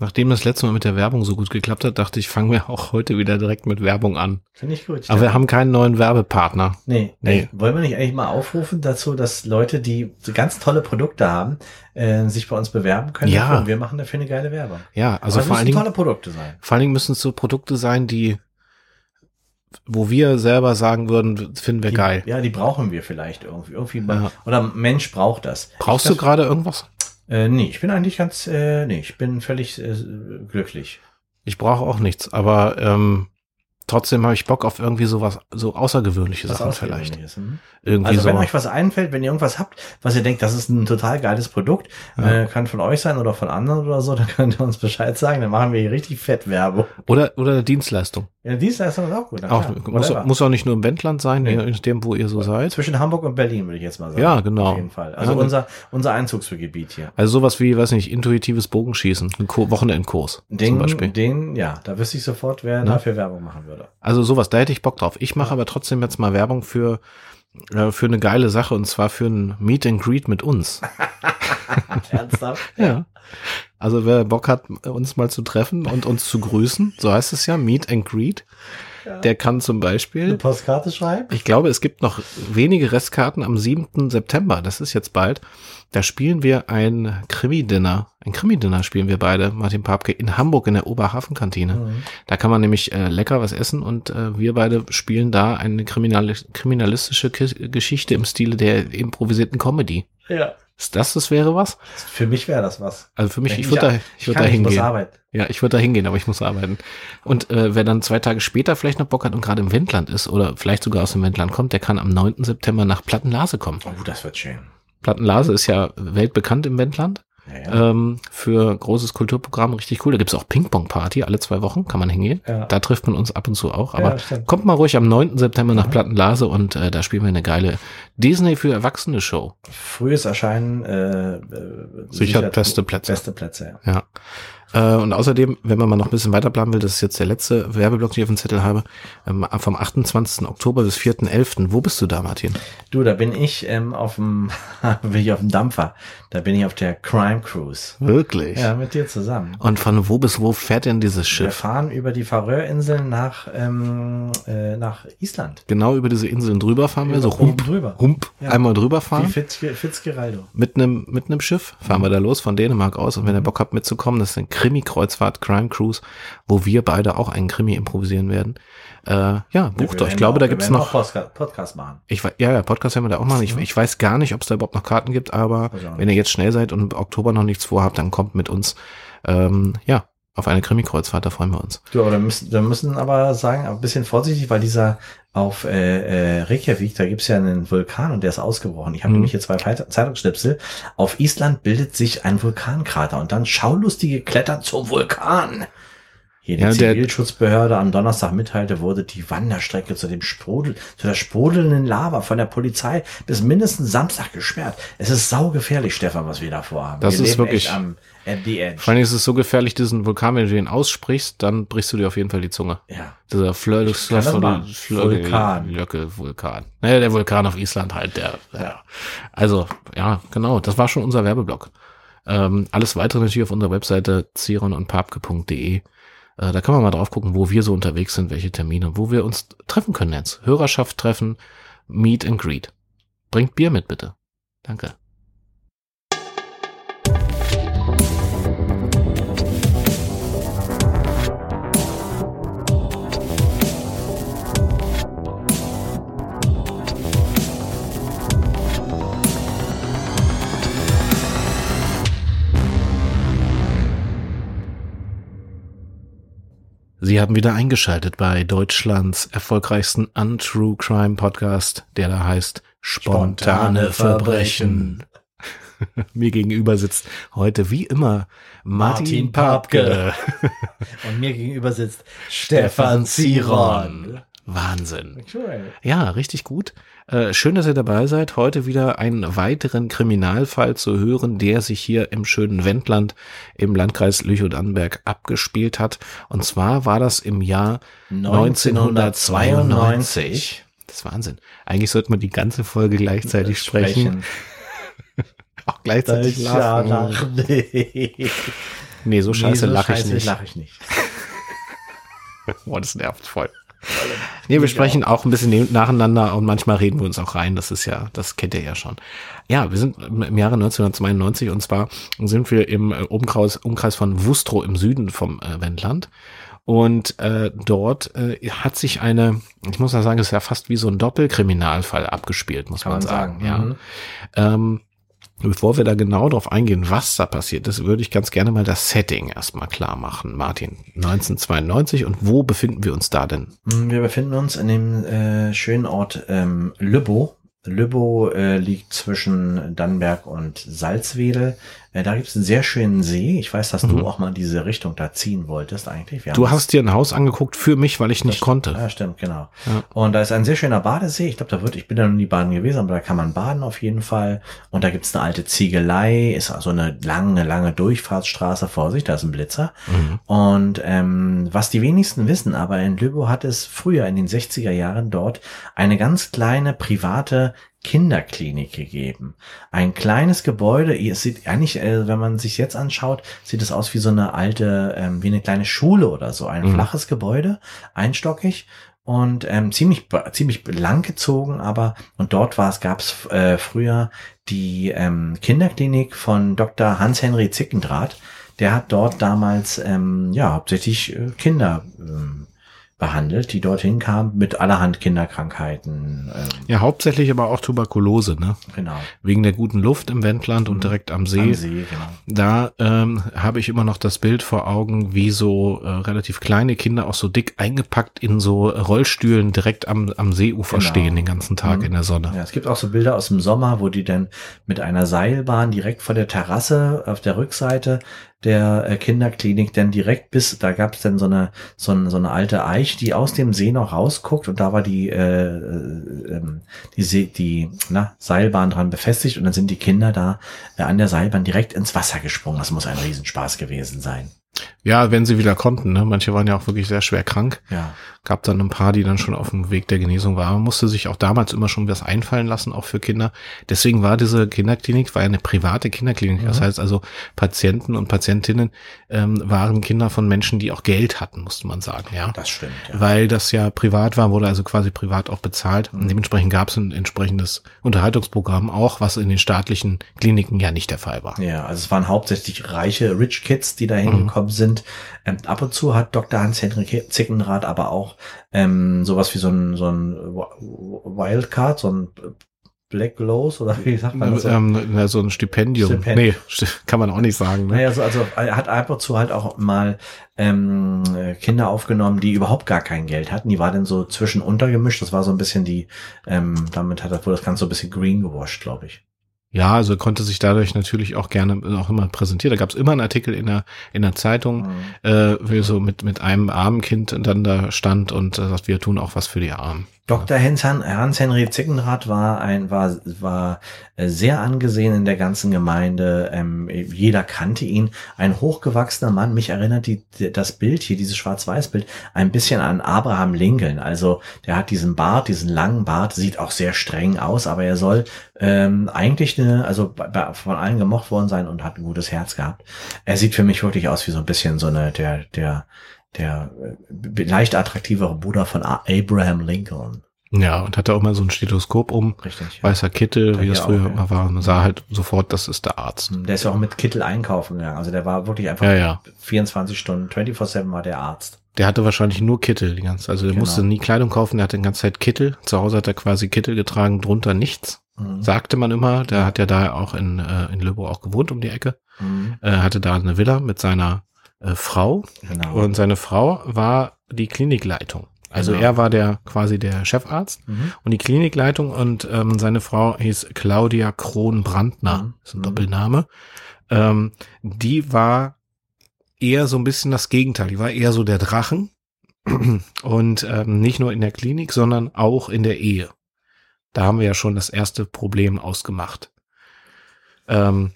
Nachdem das letzte Mal mit der Werbung so gut geklappt hat, dachte ich, fangen wir auch heute wieder direkt mit Werbung an. Finde ich gut. Aber wir haben keinen neuen Werbepartner. Nee, Nee. Wollen wir nicht eigentlich mal aufrufen dazu, dass Leute, die so ganz tolle Produkte haben, äh, sich bei uns bewerben können? Ja. Und wir machen dafür eine geile Werbung. Ja, also vor allen müssen Dingen, tolle Produkte sein. vor allen Dingen müssen es so Produkte sein, die, wo wir selber sagen würden, finden wir Die, geil. Ja, die brauchen wir vielleicht irgendwie. irgendwie Ja. Oder ein Mensch braucht das. Brauchst ich du gerade irgendwas? Äh, nee, ich bin eigentlich ganz, äh, nee, ich bin völlig äh, glücklich. Ich brauche auch nichts, aber ähm, trotzdem habe ich Bock auf irgendwie sowas, so außergewöhnliche Sachen vielleicht. Hm? Irgendwie Also so. wenn euch was einfällt, wenn ihr irgendwas habt, was ihr denkt, das ist ein total geiles Produkt, Ja. äh, kann von euch sein oder von anderen oder so, dann könnt ihr uns Bescheid sagen, dann machen wir hier richtig fett Werbung. Oder, oder eine Dienstleistung. Ja, Dienstleistung ist auch gut. na Auch, muss, muss auch nicht nur im Wendland sein, Nee. je nachdem, wo ihr so seid. Zwischen Hamburg und Berlin, würde ich jetzt mal sagen. Ja, genau. Auf jeden Fall. Also Ja, unser, unser Einzugsgebiet hier. Also sowas wie, weiß nicht, intuitives Bogenschießen, ein Wochenendkurs Den, zum Beispiel. den, ja, da wüsste ich sofort, wer Ne? dafür Werbung machen würde. Also sowas, da hätte ich Bock drauf. Ich mache aber trotzdem jetzt mal Werbung für, äh, für eine geile Sache und zwar für ein Meet and Greet mit uns. Ernsthaft? Ja. Also wer Bock hat, uns mal zu treffen und uns zu grüßen, so heißt es ja, Meet and Greet, der kann zum Eine Beispiel, Postkarte schreiben? ich glaube, es gibt noch wenige Restkarten am 7. September, das ist jetzt bald. Da spielen wir ein Krimi-Dinner. Ein Krimi-Dinner spielen wir beide, Martin Papke, in Hamburg in der Oberhafenkantine. Mhm. Da kann man nämlich äh, lecker was essen und äh, wir beide spielen da eine kriminali kriminalistische Geschichte im Stile der improvisierten Comedy. Ja. Ist das, das wäre was? Für mich wäre das was. Also für mich, Wenn ich würde da, ich würde da kann, ich muss hingehen. arbeiten. Ja, ich würde da hingehen, aber ich muss arbeiten. Und äh, wer dann zwei Tage später vielleicht noch Bock hat und gerade im Wendland ist oder vielleicht sogar aus dem Wendland kommt, der kann am 9. September nach Plattenlase kommen. Oh, das wird schön. Plattenlase ist ja weltbekannt im Wendland Ja, ja. ähm, für großes Kulturprogramm, richtig cool. Da gibt's auch Ping-Pong-Party alle zwei Wochen, kann man hingehen. Ja. Da trifft man uns ab und zu auch. Aber Ja, kommt mal ruhig am 9. September nach. Plattenlase und äh, da spielen wir eine geile Disney für Erwachsene Show. Frühes Erscheinen äh, äh, Sichert beste Plätze. Beste Plätze, ja. Äh, und außerdem, wenn man mal noch ein bisschen weiter planen will, das ist jetzt der letzte Werbeblock, den ich auf dem Zettel habe, ähm, vom 28. Oktober bis 4.11. Wo bist du da, Martin? Du, da bin ich ähm, auf dem bin ich auf dem Dampfer. Da bin ich auf der Crime Cruise. Wirklich? Ja, mit dir zusammen. Und von wo bis wo fährt denn dieses Wir Schiff? fahren über die Färöerinseln nach ähm, äh, nach Island. Genau über diese Inseln drüber fahren wir, so Über- hump, drüber. hump, Ja. einmal drüber Wie fahren. Fitzge Fitzgeraldo. Mit einem mit einem Schiff fahren wir da los von Dänemark aus und wenn ihr Bock habt mitzukommen, das ist eine Krimi-Kreuzfahrt, Crime Cruise, wo wir beide auch einen Krimi improvisieren werden. Äh, ja, bucht euch. werden Ich glaube, da auch- wir gibt's noch. Podcast, machen. Ich ja, ja, Podcast werden wir da auch machen. Ich, ich weiß gar nicht, ob es da überhaupt noch Karten gibt, aber wenn ihr jetzt schnell seid und im Oktober noch nichts vorhabt, dann kommt mit uns, ähm, ja, auf eine Krimi-Kreuzfahrt, da freuen wir uns. Du, aber da müssen, da müssen aber sagen, ein bisschen vorsichtig, weil dieser auf äh, äh, Reykjavik, da gibt's ja einen Vulkan und der ist ausgebrochen. Ich habe Mhm. nämlich hier zwei Zeit- Zeitungsschnipsel. Auf Island bildet sich ein Vulkankrater und dann Schaulustige klettern zum Vulkan. Hier die Ja, Zivilschutzbehörde am Donnerstag mitteilte, wurde die Wanderstrecke zu dem Sprudel, zu der sprudelnden Lava von der Polizei bis mindestens Samstag gesperrt. Es ist saugefährlich, Stefan, was wir da vorhaben. Das wir ist wirklich- am at the edge. Vor allem ist es so gefährlich, diesen Vulkan, wenn du den aussprichst, dann brichst du dir auf jeden Fall die Zunge. Ja. Dieser. Vulkan. Löcke, Vulkan. Naja, der Vulkan auf Island halt, der, ja. Also, ja, genau, das war schon unser Werbeblock. Ähm, alles weitere natürlich auf unserer Webseite zironundpapke.de. Äh, da kann man mal drauf gucken, wo wir so unterwegs sind, welche Termine, wo wir uns treffen können jetzt. Hörerschaft treffen, Meet and Greet. Bringt Bier mit, bitte. Danke. Sie haben wieder eingeschaltet bei Deutschlands erfolgreichsten Untrue Crime Podcast, der da heißt Spontane Spontane Verbrechen. Mir gegenüber sitzt heute wie immer Martin, Martin Papke. Und mir gegenüber sitzt Stefan Ziron. Wahnsinn. Ja, richtig gut. Äh, schön, dass ihr dabei seid. Heute wieder einen weiteren Kriminalfall zu hören, der sich hier im schönen Wendland im Landkreis Lüchow-Dannenberg abgespielt hat. Und zwar war das im Jahr 1992. Das ist Wahnsinn. Eigentlich sollte man die ganze Folge gleichzeitig sprechen. Auch gleichzeitig lachen. Nee, so scheiße so lache ich scheiße nicht. lach ich nicht. Boah, das nervt voll. Nee, wir sprechen auch ein bisschen neben- nacheinander und manchmal reden wir uns auch rein. Das ist ja, das kennt ihr ja schon. Ja, wir sind im Jahre 1992 und zwar sind wir im äh, Umkreis, Umkreis von Wustrow im Süden vom äh, Wendland. Und äh, dort äh, hat sich eine, ich muss mal sagen, es ist ja fast wie so ein Doppelkriminalfall abgespielt, muss Kann man man sagen. sagen. Ja. Mhm. Ähm, bevor wir da genau drauf eingehen, was da passiert ist, würde ich ganz gerne mal das Setting erstmal klar machen. Martin, 1992 und wo befinden wir uns da denn? Mm, Wir befinden uns in dem äh, schönen Ort ähm, Lübbow. Lübbow äh, liegt zwischen Dannenberg und Salzwedel. Äh, da gibt es einen sehr schönen See. Ich weiß, dass Mhm. du auch mal in diese Richtung da ziehen wolltest eigentlich. Wir Du hast dir ein Haus angeguckt für mich, weil ich nicht konnte. Ja, stimmt, genau. Ja. Und da ist ein sehr schöner Badesee. Ich glaube, da wird, ich bin da noch nie baden gewesen, aber da kann man baden auf jeden Fall. Und da gibt's eine alte Ziegelei, ist also eine lange, lange Durchfahrtsstraße. Vorsicht, da ist ein Blitzer. Mhm. Und ähm, was die wenigsten wissen, aber in Lübbow hat es früher in den 60er Jahren dort eine ganz kleine private Kinderklinik gegeben. Ein kleines Gebäude, es sieht eigentlich, äh, wenn man sich jetzt anschaut, sieht es aus wie so eine alte, ähm, wie eine kleine Schule oder so. Ein Mhm. flaches Gebäude, einstockig und ähm, ziemlich ziemlich lang gezogen, aber und dort war es gab es äh, früher die ähm, Kinderklinik von Dr. Hans-Henry Zickendrath. Der hat dort damals ähm, ja hauptsächlich äh, Kinder ähm, behandelt, die dorthin kamen mit allerhand Kinderkrankheiten. Ähm, Ja, hauptsächlich aber auch Tuberkulose, ne? genau. Wegen der guten Luft im Wendland und direkt am See. Am See, genau. Da ähm, habe ich immer noch das Bild vor Augen, wie so äh, relativ kleine Kinder auch so dick eingepackt in so Rollstühlen direkt am, am Seeufer Genau. stehen den ganzen Tag Mhm. in der Sonne. Ja, es gibt auch so Bilder aus dem Sommer, wo die dann mit einer Seilbahn direkt vor der Terrasse auf der Rückseite der äh, Kinderklinik dann direkt bis, da gab es dann so eine, so, eine, so eine alte Eich, die aus dem See noch rausguckt und da war die, äh, äh, ähm, die, See, die na, Seilbahn dran befestigt und dann sind die Kinder da äh, an der Seilbahn direkt ins Wasser gesprungen. Das muss ein Riesenspaß gewesen sein. Ja, wenn sie wieder konnten, ne? Manche waren ja auch wirklich sehr schwer krank. Ja. Gab dann ein paar, die dann schon auf dem Weg der Genesung waren. Man musste sich auch damals immer schon was einfallen lassen, auch für Kinder. Deswegen war diese Kinderklinik, war ja eine private Kinderklinik. Das Mhm. heißt also, Patienten und Patientinnen ähm, waren Kinder von Menschen, die auch Geld hatten, musste man sagen, ja. Das stimmt, ja. Weil das ja privat war, wurde also quasi privat auch bezahlt. Und dementsprechend gab es ein entsprechendes Unterhaltungsprogramm auch, was in den staatlichen Kliniken ja nicht der Fall war. Ja, also es waren hauptsächlich reiche Rich Kids, die da hingekommen sind. Ähm, ab und zu hat Dr. Hans-Henrik Zickenrath aber auch ähm, sowas wie so ein, so ein Wildcard, so ein Black Lows oder wie sagt man das? so? Ähm, ja, so ein Stipendium. Stipend- Nee, kann man auch nicht sagen. Ne? Naja, so, also er hat ab und zu halt auch mal ähm, äh, Kinder aufgenommen, die überhaupt gar kein Geld hatten. Die war dann so zwischen untergemischt. Das war so ein bisschen die, ähm, damit hat er wohl das Ganze so ein bisschen green gewascht, glaube ich. Ja, also konnte sich dadurch natürlich auch gerne auch immer präsentieren. Da gab es immer einen Artikel in der in der Zeitung, äh, wie so mit mit einem armen Kind dann da stand und äh, sagt, wir tun auch was für die Armen. Dr. Hans- Hans-Henry Zickenrath war ein, war, war äh, sehr angesehen in der ganzen Gemeinde. Ähm, jeder kannte ihn. Ein hochgewachsener Mann. Mich erinnert die, das Bild hier, dieses Schwarz-Weiß-Bild, ein bisschen an Abraham Lincoln. Also, der hat diesen Bart, diesen langen Bart, sieht auch sehr streng aus, aber er soll ähm, eigentlich eine, also von allen gemocht worden sein und hat ein gutes Herz gehabt. Er sieht für mich wirklich aus wie so ein bisschen so eine, der, der, der äh, leicht attraktivere Bruder von Abraham Lincoln. Ja, und hatte auch immer so ein Stethoskop um, Richtig. Weißer Kittel, Ja, wie das früher auch, immer war. Und sah halt sofort, das ist der Arzt. Der ist ja auch mit Kittel einkaufen gegangen. Also der war wirklich einfach Ja, ja. 24 Stunden, 24-7 war der Arzt. Der hatte wahrscheinlich nur Kittel die ganze Also der Genau. musste nie Kleidung kaufen, der hatte die ganze Zeit Kittel. Zu Hause hat er quasi Kittel getragen, drunter nichts. Mhm. Sagte man immer. Der hat ja da auch in, äh, in Löbow auch gewohnt um die Ecke. Mhm. Äh, hatte da eine Villa mit seiner äh, Frau. Genau. Und seine Frau war die Klinikleitung. Also Genau. er war der quasi der Chefarzt Mhm. und die Klinikleitung und ähm, seine Frau hieß Claudia Krohn-Brandner, Mhm. ist ein. Doppelname. Ähm, die war eher so ein bisschen das Gegenteil. Die war eher so der Drachen und ähm, nicht nur in der Klinik, sondern auch in der Ehe. Da haben wir ja schon das erste Problem ausgemacht. Ähm,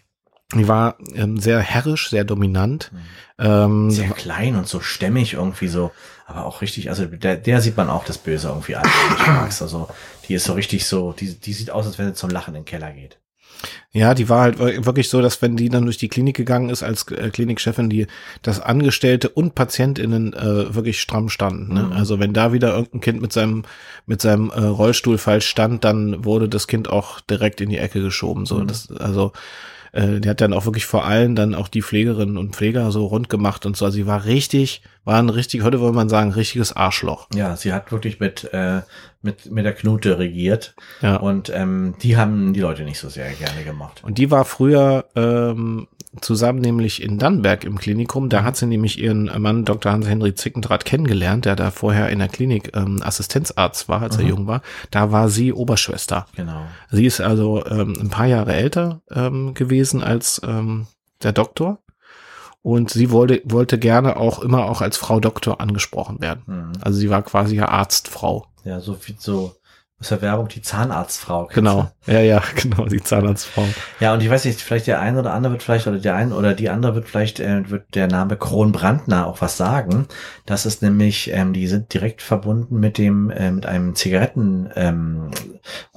die war ähm, sehr herrisch, sehr dominant. Ähm, Sehr klein und so stämmig irgendwie so, aber auch richtig, also der, der sieht man auch das Böse irgendwie an, wenn du. Also die ist so richtig so, die, die sieht aus, als wenn sie zum Lachen in den Keller geht. Ja, die war halt wirklich so, dass wenn die dann durch die Klinik gegangen ist als äh, Klinikchefin, die das Angestellte und PatientInnen äh, wirklich stramm standen. Ne? Mhm. Also wenn da wieder irgendein Kind mit seinem mit seinem äh, Rollstuhl falsch stand, dann wurde das Kind auch direkt in die Ecke geschoben. So, mhm. das also äh, die hat dann auch wirklich vor allem dann auch die Pflegerinnen und Pfleger so rund gemacht und so. Also sie war richtig, war ein richtig, heute würde man sagen, richtiges Arschloch. Ja, sie hat wirklich mit, äh, mit, mit der Knute regiert. Ja. Und ähm, die haben die Leute nicht so sehr gerne gemacht. Und die war früher ähm, zusammen nämlich in Dannenberg im Klinikum. Da hat sie nämlich ihren Mann Dr. Hans-Henry Zickendrath kennengelernt, der da vorher in der Klinik ähm, Assistenzarzt war, als mhm. er jung war. Da war sie Oberschwester. Genau. Sie ist also ähm, ein paar Jahre älter ähm, gewesen als ähm, der Doktor. Und sie wollte, wollte gerne auch immer auch als Frau Doktor angesprochen werden. Mhm. Also sie war quasi ja Arztfrau. Ja, so viel so aus der Werbung die Zahnarztfrau. Genau, ja, ja, genau, die Zahnarztfrau. Ja, und ich weiß nicht, vielleicht der eine oder andere wird vielleicht, oder der eine oder die andere wird vielleicht, äh, wird der Name Kronbrandner auch was sagen. Das ist nämlich, ähm, die sind direkt verbunden mit dem, äh, mit einem Zigaretten, ähm,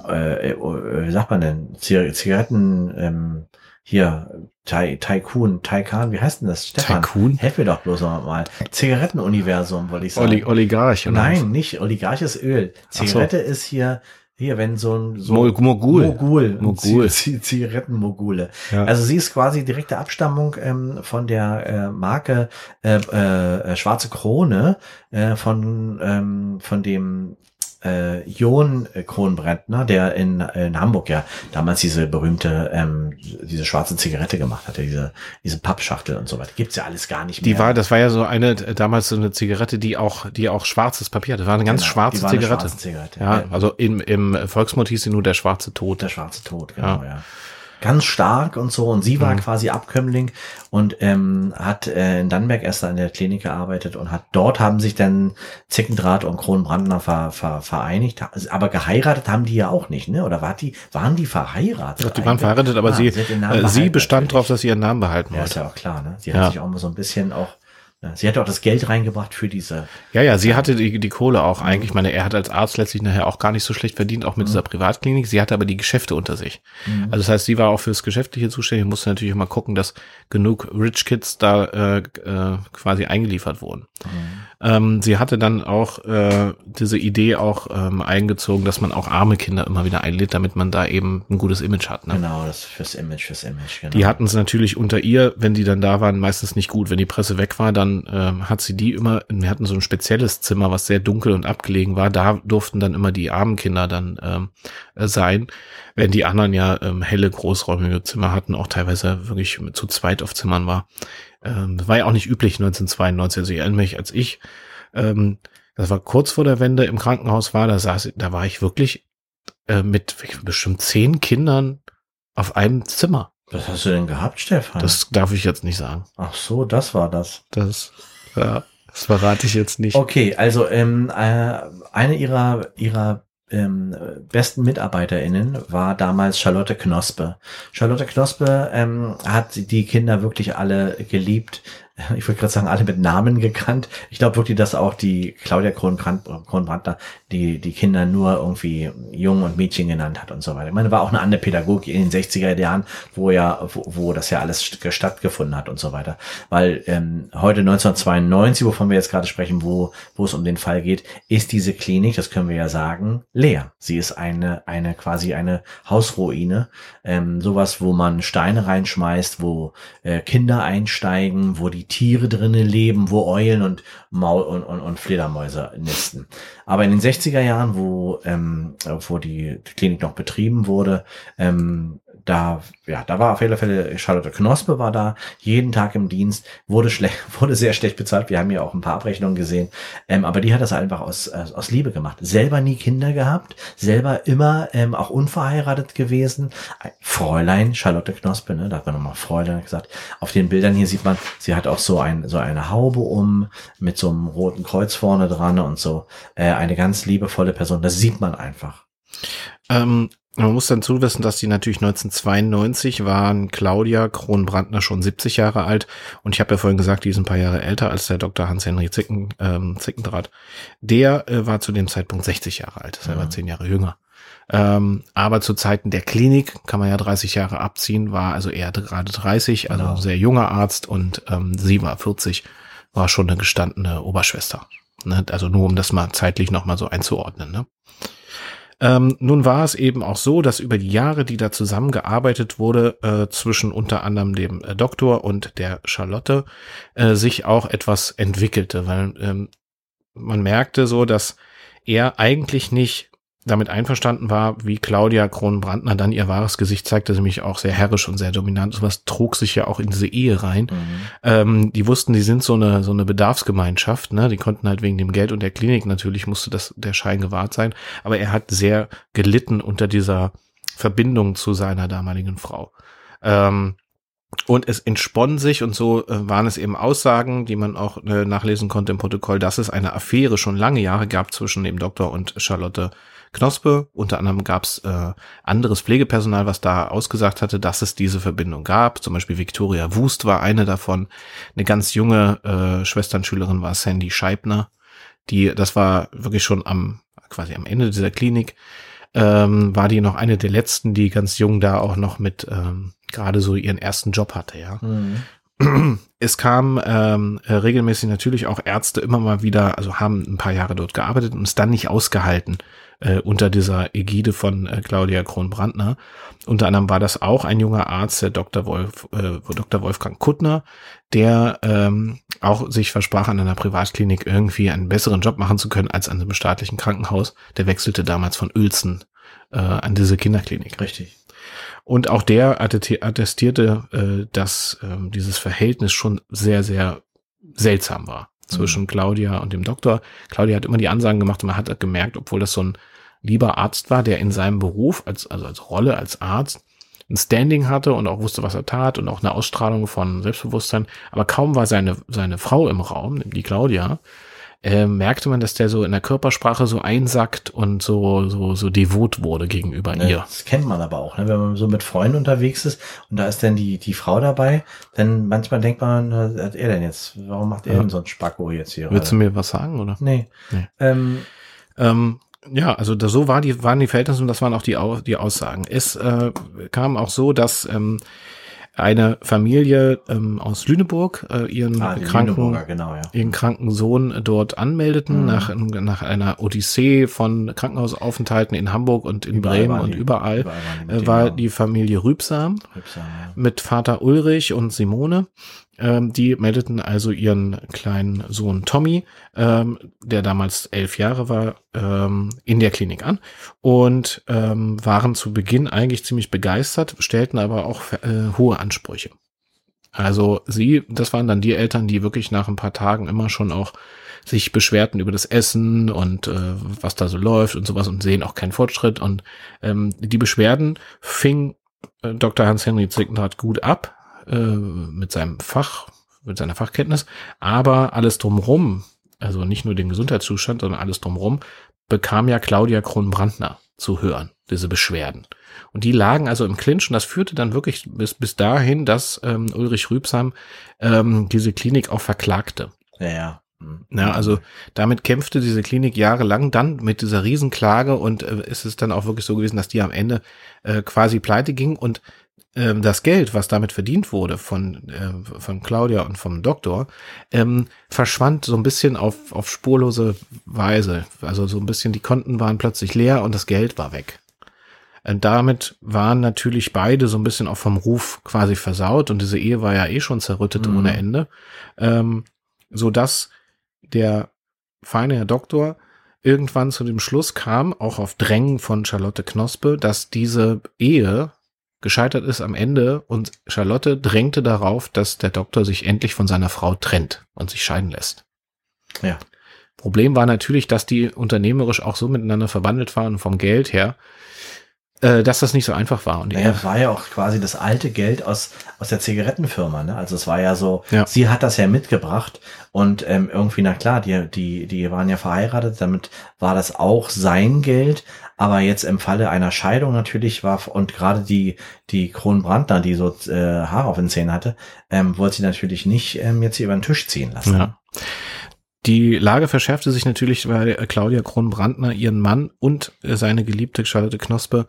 äh, äh, wie sagt man denn, Zigaretten, ähm, hier, Tai, Tycoon, Taikan, wie heißt denn das? Stefan, Tycoon? Helf mir doch bloß mal. Zigarettenuniversum, wollte ich sagen. Oli Oligarch, oder? Nein, nicht. Oligarch ist Öl. Zigarette so. ist hier, hier, wenn so ein so Mogul. Mogul. Mogul. Zigarettenmogule. Ja. Also sie ist quasi direkte Abstammung ähm, von der äh, Marke äh, äh, Schwarze Krone äh, von ähm, von dem äh, Jon Kronbrandner, der in, in Hamburg ja damals diese berühmte, ähm, diese schwarze Zigarette gemacht hatte, diese, diese Pappschachtel und so weiter. Gibt's ja alles gar nicht mehr. Die war, das war ja so eine, damals so eine Zigarette, die auch, die auch schwarzes Papier, das war eine ganz genau, schwarze war Zigarette. Eine schwarze Zigarette. Ja, also im, im Volksmund hieß sie nur der schwarze Tod. Der schwarze Tod, genau, ja. ja ganz stark und so. Und sie war mhm. quasi Abkömmling und ähm, hat äh, in Dannenberg erst in der Klinik gearbeitet und hat dort haben sich dann Zickendraht und Kronbrandner ver, ver, vereinigt. Aber geheiratet haben die ja auch nicht, ne? Oder war die, waren die verheiratet? Doch, die waren verheiratet, aber ah, sie, sie, äh, bestand darauf, dass sie ihren Namen behalten wollte. Ja, ist ja auch klar, ne? Sie hat sich auch mal so ein bisschen auch Sie hat auch das Geld reingebracht für diese. Ja, ja, sie hatte die, die Kohle auch mhm. eigentlich. Ich meine, er hat als Arzt letztlich nachher auch gar nicht so schlecht verdient, auch mit mhm. dieser Privatklinik. Sie hatte aber die Geschäfte unter sich. Mhm. Also das heißt, sie war auch fürs Geschäftliche zuständig, musste natürlich immer gucken, dass genug Rich Kids da äh, äh, quasi eingeliefert wurden. Ähm, sie hatte dann auch äh, diese Idee auch ähm, eingezogen, dass man auch arme Kinder immer wieder einlädt, damit man da eben ein gutes Image hat. Ne? Genau, das fürs Image, fürs Image. Genau. Die hatten es natürlich unter ihr, wenn die dann da waren, meistens nicht gut. Wenn die Presse weg war, dann ähm, hat sie die immer, wir hatten so ein spezielles Zimmer, was sehr dunkel und abgelegen war. Da durften dann immer die armen Kinder dann ähm, äh, sein, wenn die anderen ja ähm, helle, großräumige Zimmer hatten, auch teilweise wirklich zu zweit auf Zimmern war. Ähm, das war ja auch nicht üblich 1992. Also ich erinnere mich, als ich, ähm, das war kurz vor der Wende im Krankenhaus war, da saß, da war ich wirklich äh, mit bestimmt zehn Kindern auf einem Zimmer. Was hast du denn gehabt, Stefan? Das darf ich jetzt nicht sagen. Ach so, das war das. Das, ja, das verrate ich jetzt nicht. Okay, also ähm, äh, eine ihrer ihrer ähm, besten MitarbeiterInnen war damals Charlotte Knospe. Charlotte Knospe ähm, hat die Kinder wirklich alle geliebt ich würde gerade sagen, alle mit Namen gekannt. Ich glaube wirklich, dass auch die Claudia Kronbrandner die, die Kinder nur irgendwie Jungen und Mädchen genannt hat und so weiter. Ich meine, war auch eine andere Pädagogik in den 60er Jahren, wo ja, wo, wo das ja alles stattgefunden hat und so weiter. Weil ähm, heute 1992, wovon wir jetzt gerade sprechen, wo, wo es um den Fall geht, ist diese Klinik, das können wir ja sagen, leer. Sie ist eine, eine quasi eine Hausruine. Ähm, sowas, wo man Steine reinschmeißt, wo äh, Kinder einsteigen, wo die Tiere drinnen leben, wo Eulen und Maul und, und, und Fledermäuse nisten. Aber in den 60er Jahren, wo, ähm, wo die Klinik noch betrieben wurde, ähm, da, ja, da war auf jeden Fall Charlotte Knospe war da, jeden Tag im Dienst, wurde schlecht, wurde sehr schlecht bezahlt. Wir haben ja auch ein paar Abrechnungen gesehen. Ähm, aber die hat das einfach aus, aus Liebe gemacht. Selber nie Kinder gehabt, selber immer ähm, auch unverheiratet gewesen. Fräulein Charlotte Knospe, ne, da hat man nochmal Fräulein gesagt. Auf den Bildern hier sieht man, sie hat auch so ein, so eine Haube um, mit so einem roten Kreuz vorne dran und so. Äh, eine ganz liebevolle Person. Das sieht man einfach. Ähm, man muss dann zuwissen, dass die natürlich 1992 waren Claudia Kronbrandner schon 70 Jahre alt und ich habe ja vorhin gesagt, die ist ein paar Jahre älter als der Dr. Hans-Henry Zicken, ähm, Zickendraht. Der äh, war zu dem Zeitpunkt 60 Jahre alt, das er war 10 Jahre jünger. Ähm, aber zu Zeiten der Klinik kann man ja 30 Jahre abziehen, war also eher gerade 30, also genau. sehr junger Arzt und ähm, sie war 40, war schon eine gestandene Oberschwester. Ne? Also nur um das mal zeitlich nochmal so einzuordnen. Ne? Ähm, nun war es eben auch so, dass über die Jahre, die da zusammengearbeitet wurde, äh, zwischen unter anderem dem äh, Doktor und der Charlotte, äh, sich auch etwas entwickelte, weil ähm, man merkte so, dass er eigentlich nicht damit einverstanden war, wie Claudia Kronbrandner dann ihr wahres Gesicht zeigte, sie mich auch sehr herrisch und sehr dominant. Sowas trug sich ja auch in diese Ehe rein. Mhm. Ähm, die wussten, die sind so eine, so eine Bedarfsgemeinschaft, ne? Die konnten halt wegen dem Geld und der Klinik natürlich musste das, der Schein gewahrt sein. Aber er hat sehr gelitten unter dieser Verbindung zu seiner damaligen Frau. Ähm, und es entsponnen sich und so äh, waren es eben Aussagen, die man auch äh, nachlesen konnte im Protokoll, dass es eine Affäre schon lange Jahre gab zwischen dem Doktor und Charlotte Knospe. Unter anderem gab es äh, anderes Pflegepersonal, was da ausgesagt hatte, dass es diese Verbindung gab. Zum Beispiel Victoria Wust war eine davon. Eine ganz junge äh, Schwesternschülerin war Sandy Scheibner. Die, das war wirklich schon am quasi am Ende dieser Klinik. Ähm, war die noch eine der letzten, die ganz jung da auch noch mit ähm, gerade so ihren ersten Job hatte, ja. Mhm. Es kam ähm, regelmäßig natürlich auch Ärzte immer mal wieder, also haben ein paar Jahre dort gearbeitet und es dann nicht ausgehalten, äh, unter dieser Ägide von äh, Claudia Kronbrandner. Unter anderem war das auch ein junger Arzt, der Dr. Wolf, äh, Dr. Wolfgang Kuttner, der ähm, auch sich versprach, an einer Privatklinik irgendwie einen besseren Job machen zu können als an einem staatlichen Krankenhaus. Der wechselte damals von Uelzen äh, an diese Kinderklinik. Richtig. Und auch der attestierte, äh, dass äh, dieses Verhältnis schon sehr, sehr seltsam war zwischen mhm. Claudia und dem Doktor. Claudia hat immer die Ansagen gemacht und man hat gemerkt, obwohl das so ein lieber Arzt war, der in seinem Beruf, als, also als Rolle, als Arzt, ein Standing hatte und auch wusste, was er tat und auch eine Ausstrahlung von Selbstbewusstsein. Aber kaum war seine, seine Frau im Raum, die Claudia, äh, merkte man, dass der so in der Körpersprache so einsackt und so, so, so devot wurde gegenüber ja, ihr. Das kennt man aber auch, ne? wenn man so mit Freunden unterwegs ist und da ist dann die, die Frau dabei, dann manchmal denkt man, was hat er denn jetzt? Warum macht er ja. denn so ein Spacko jetzt hier? Willst du mir was sagen, oder? Nee. nee. Ähm, ähm, ja, also da, so war die, waren die Verhältnisse und das waren auch die, die Aussagen. Es äh, kam auch so, dass ähm, eine Familie ähm, aus Lüneburg äh, ihren ah, kranken genau, ja. ihren kranken Sohn dort anmeldeten mhm. nach nach einer Odyssee von Krankenhausaufenthalten in Hamburg und in überall Bremen und die, überall, überall äh, war die Familie Rübsam, Rübsam ja. mit Vater Ulrich und Simone ähm, die meldeten also ihren kleinen Sohn Tommy, ähm, der damals elf Jahre war, ähm, in der Klinik an und ähm, waren zu Beginn eigentlich ziemlich begeistert, stellten aber auch äh, hohe Ansprüche. Also sie, das waren dann die Eltern, die wirklich nach ein paar Tagen immer schon auch sich beschwerten über das Essen und äh, was da so läuft und sowas und sehen auch keinen Fortschritt. Und ähm, die Beschwerden fing äh, Dr. Hans-Henry Zickenhardt gut ab, äh, mit seinem Fach, mit seiner Fachkenntnis, aber alles drumrum, also nicht nur den Gesundheitszustand, sondern alles drumrum, bekam ja Claudia Kronbrandner zu hören, diese Beschwerden. Und die lagen also im Clinch und das führte dann wirklich bis, bis dahin, dass ähm, Ulrich Rübsam ähm, diese Klinik auch verklagte. Ja, ja. Ja, also damit kämpfte diese Klinik jahrelang dann mit dieser Riesenklage und äh, ist es dann auch wirklich so gewesen, dass die am Ende äh, quasi pleite ging und ähm, das Geld, was damit verdient wurde von, äh, von Claudia und vom Doktor, ähm, verschwand so ein bisschen auf, auf spurlose Weise. Also so ein bisschen, die Konten waren plötzlich leer und das Geld war weg. Und damit waren natürlich beide so ein bisschen auch vom Ruf quasi versaut und diese Ehe war ja eh schon zerrüttet mhm. ohne Ende. Ähm, so dass der feine Herr Doktor irgendwann zu dem Schluss kam, auch auf Drängen von Charlotte Knospe, dass diese Ehe gescheitert ist am Ende und Charlotte drängte darauf, dass der Doktor sich endlich von seiner Frau trennt und sich scheiden lässt. Ja. Problem war natürlich, dass die unternehmerisch auch so miteinander verwandelt waren vom Geld her, äh, dass das nicht so einfach war. Und naja, er war ja auch quasi das alte Geld aus, aus der Zigarettenfirma. Ne? Also es war ja so, ja. sie hat das ja mitgebracht und ähm, irgendwie, na klar, die, die, die waren ja verheiratet, damit war das auch sein Geld. Aber jetzt im Falle einer Scheidung natürlich war, und gerade die, die Kronbrandner, die so äh, Haare auf den Zähnen hatte, ähm, wollte sie natürlich nicht ähm, jetzt hier über den Tisch ziehen lassen. Ja. Die Lage verschärfte sich natürlich, weil äh, Claudia Kronbrandner ihren Mann und äh, seine geliebte Charlotte Knospe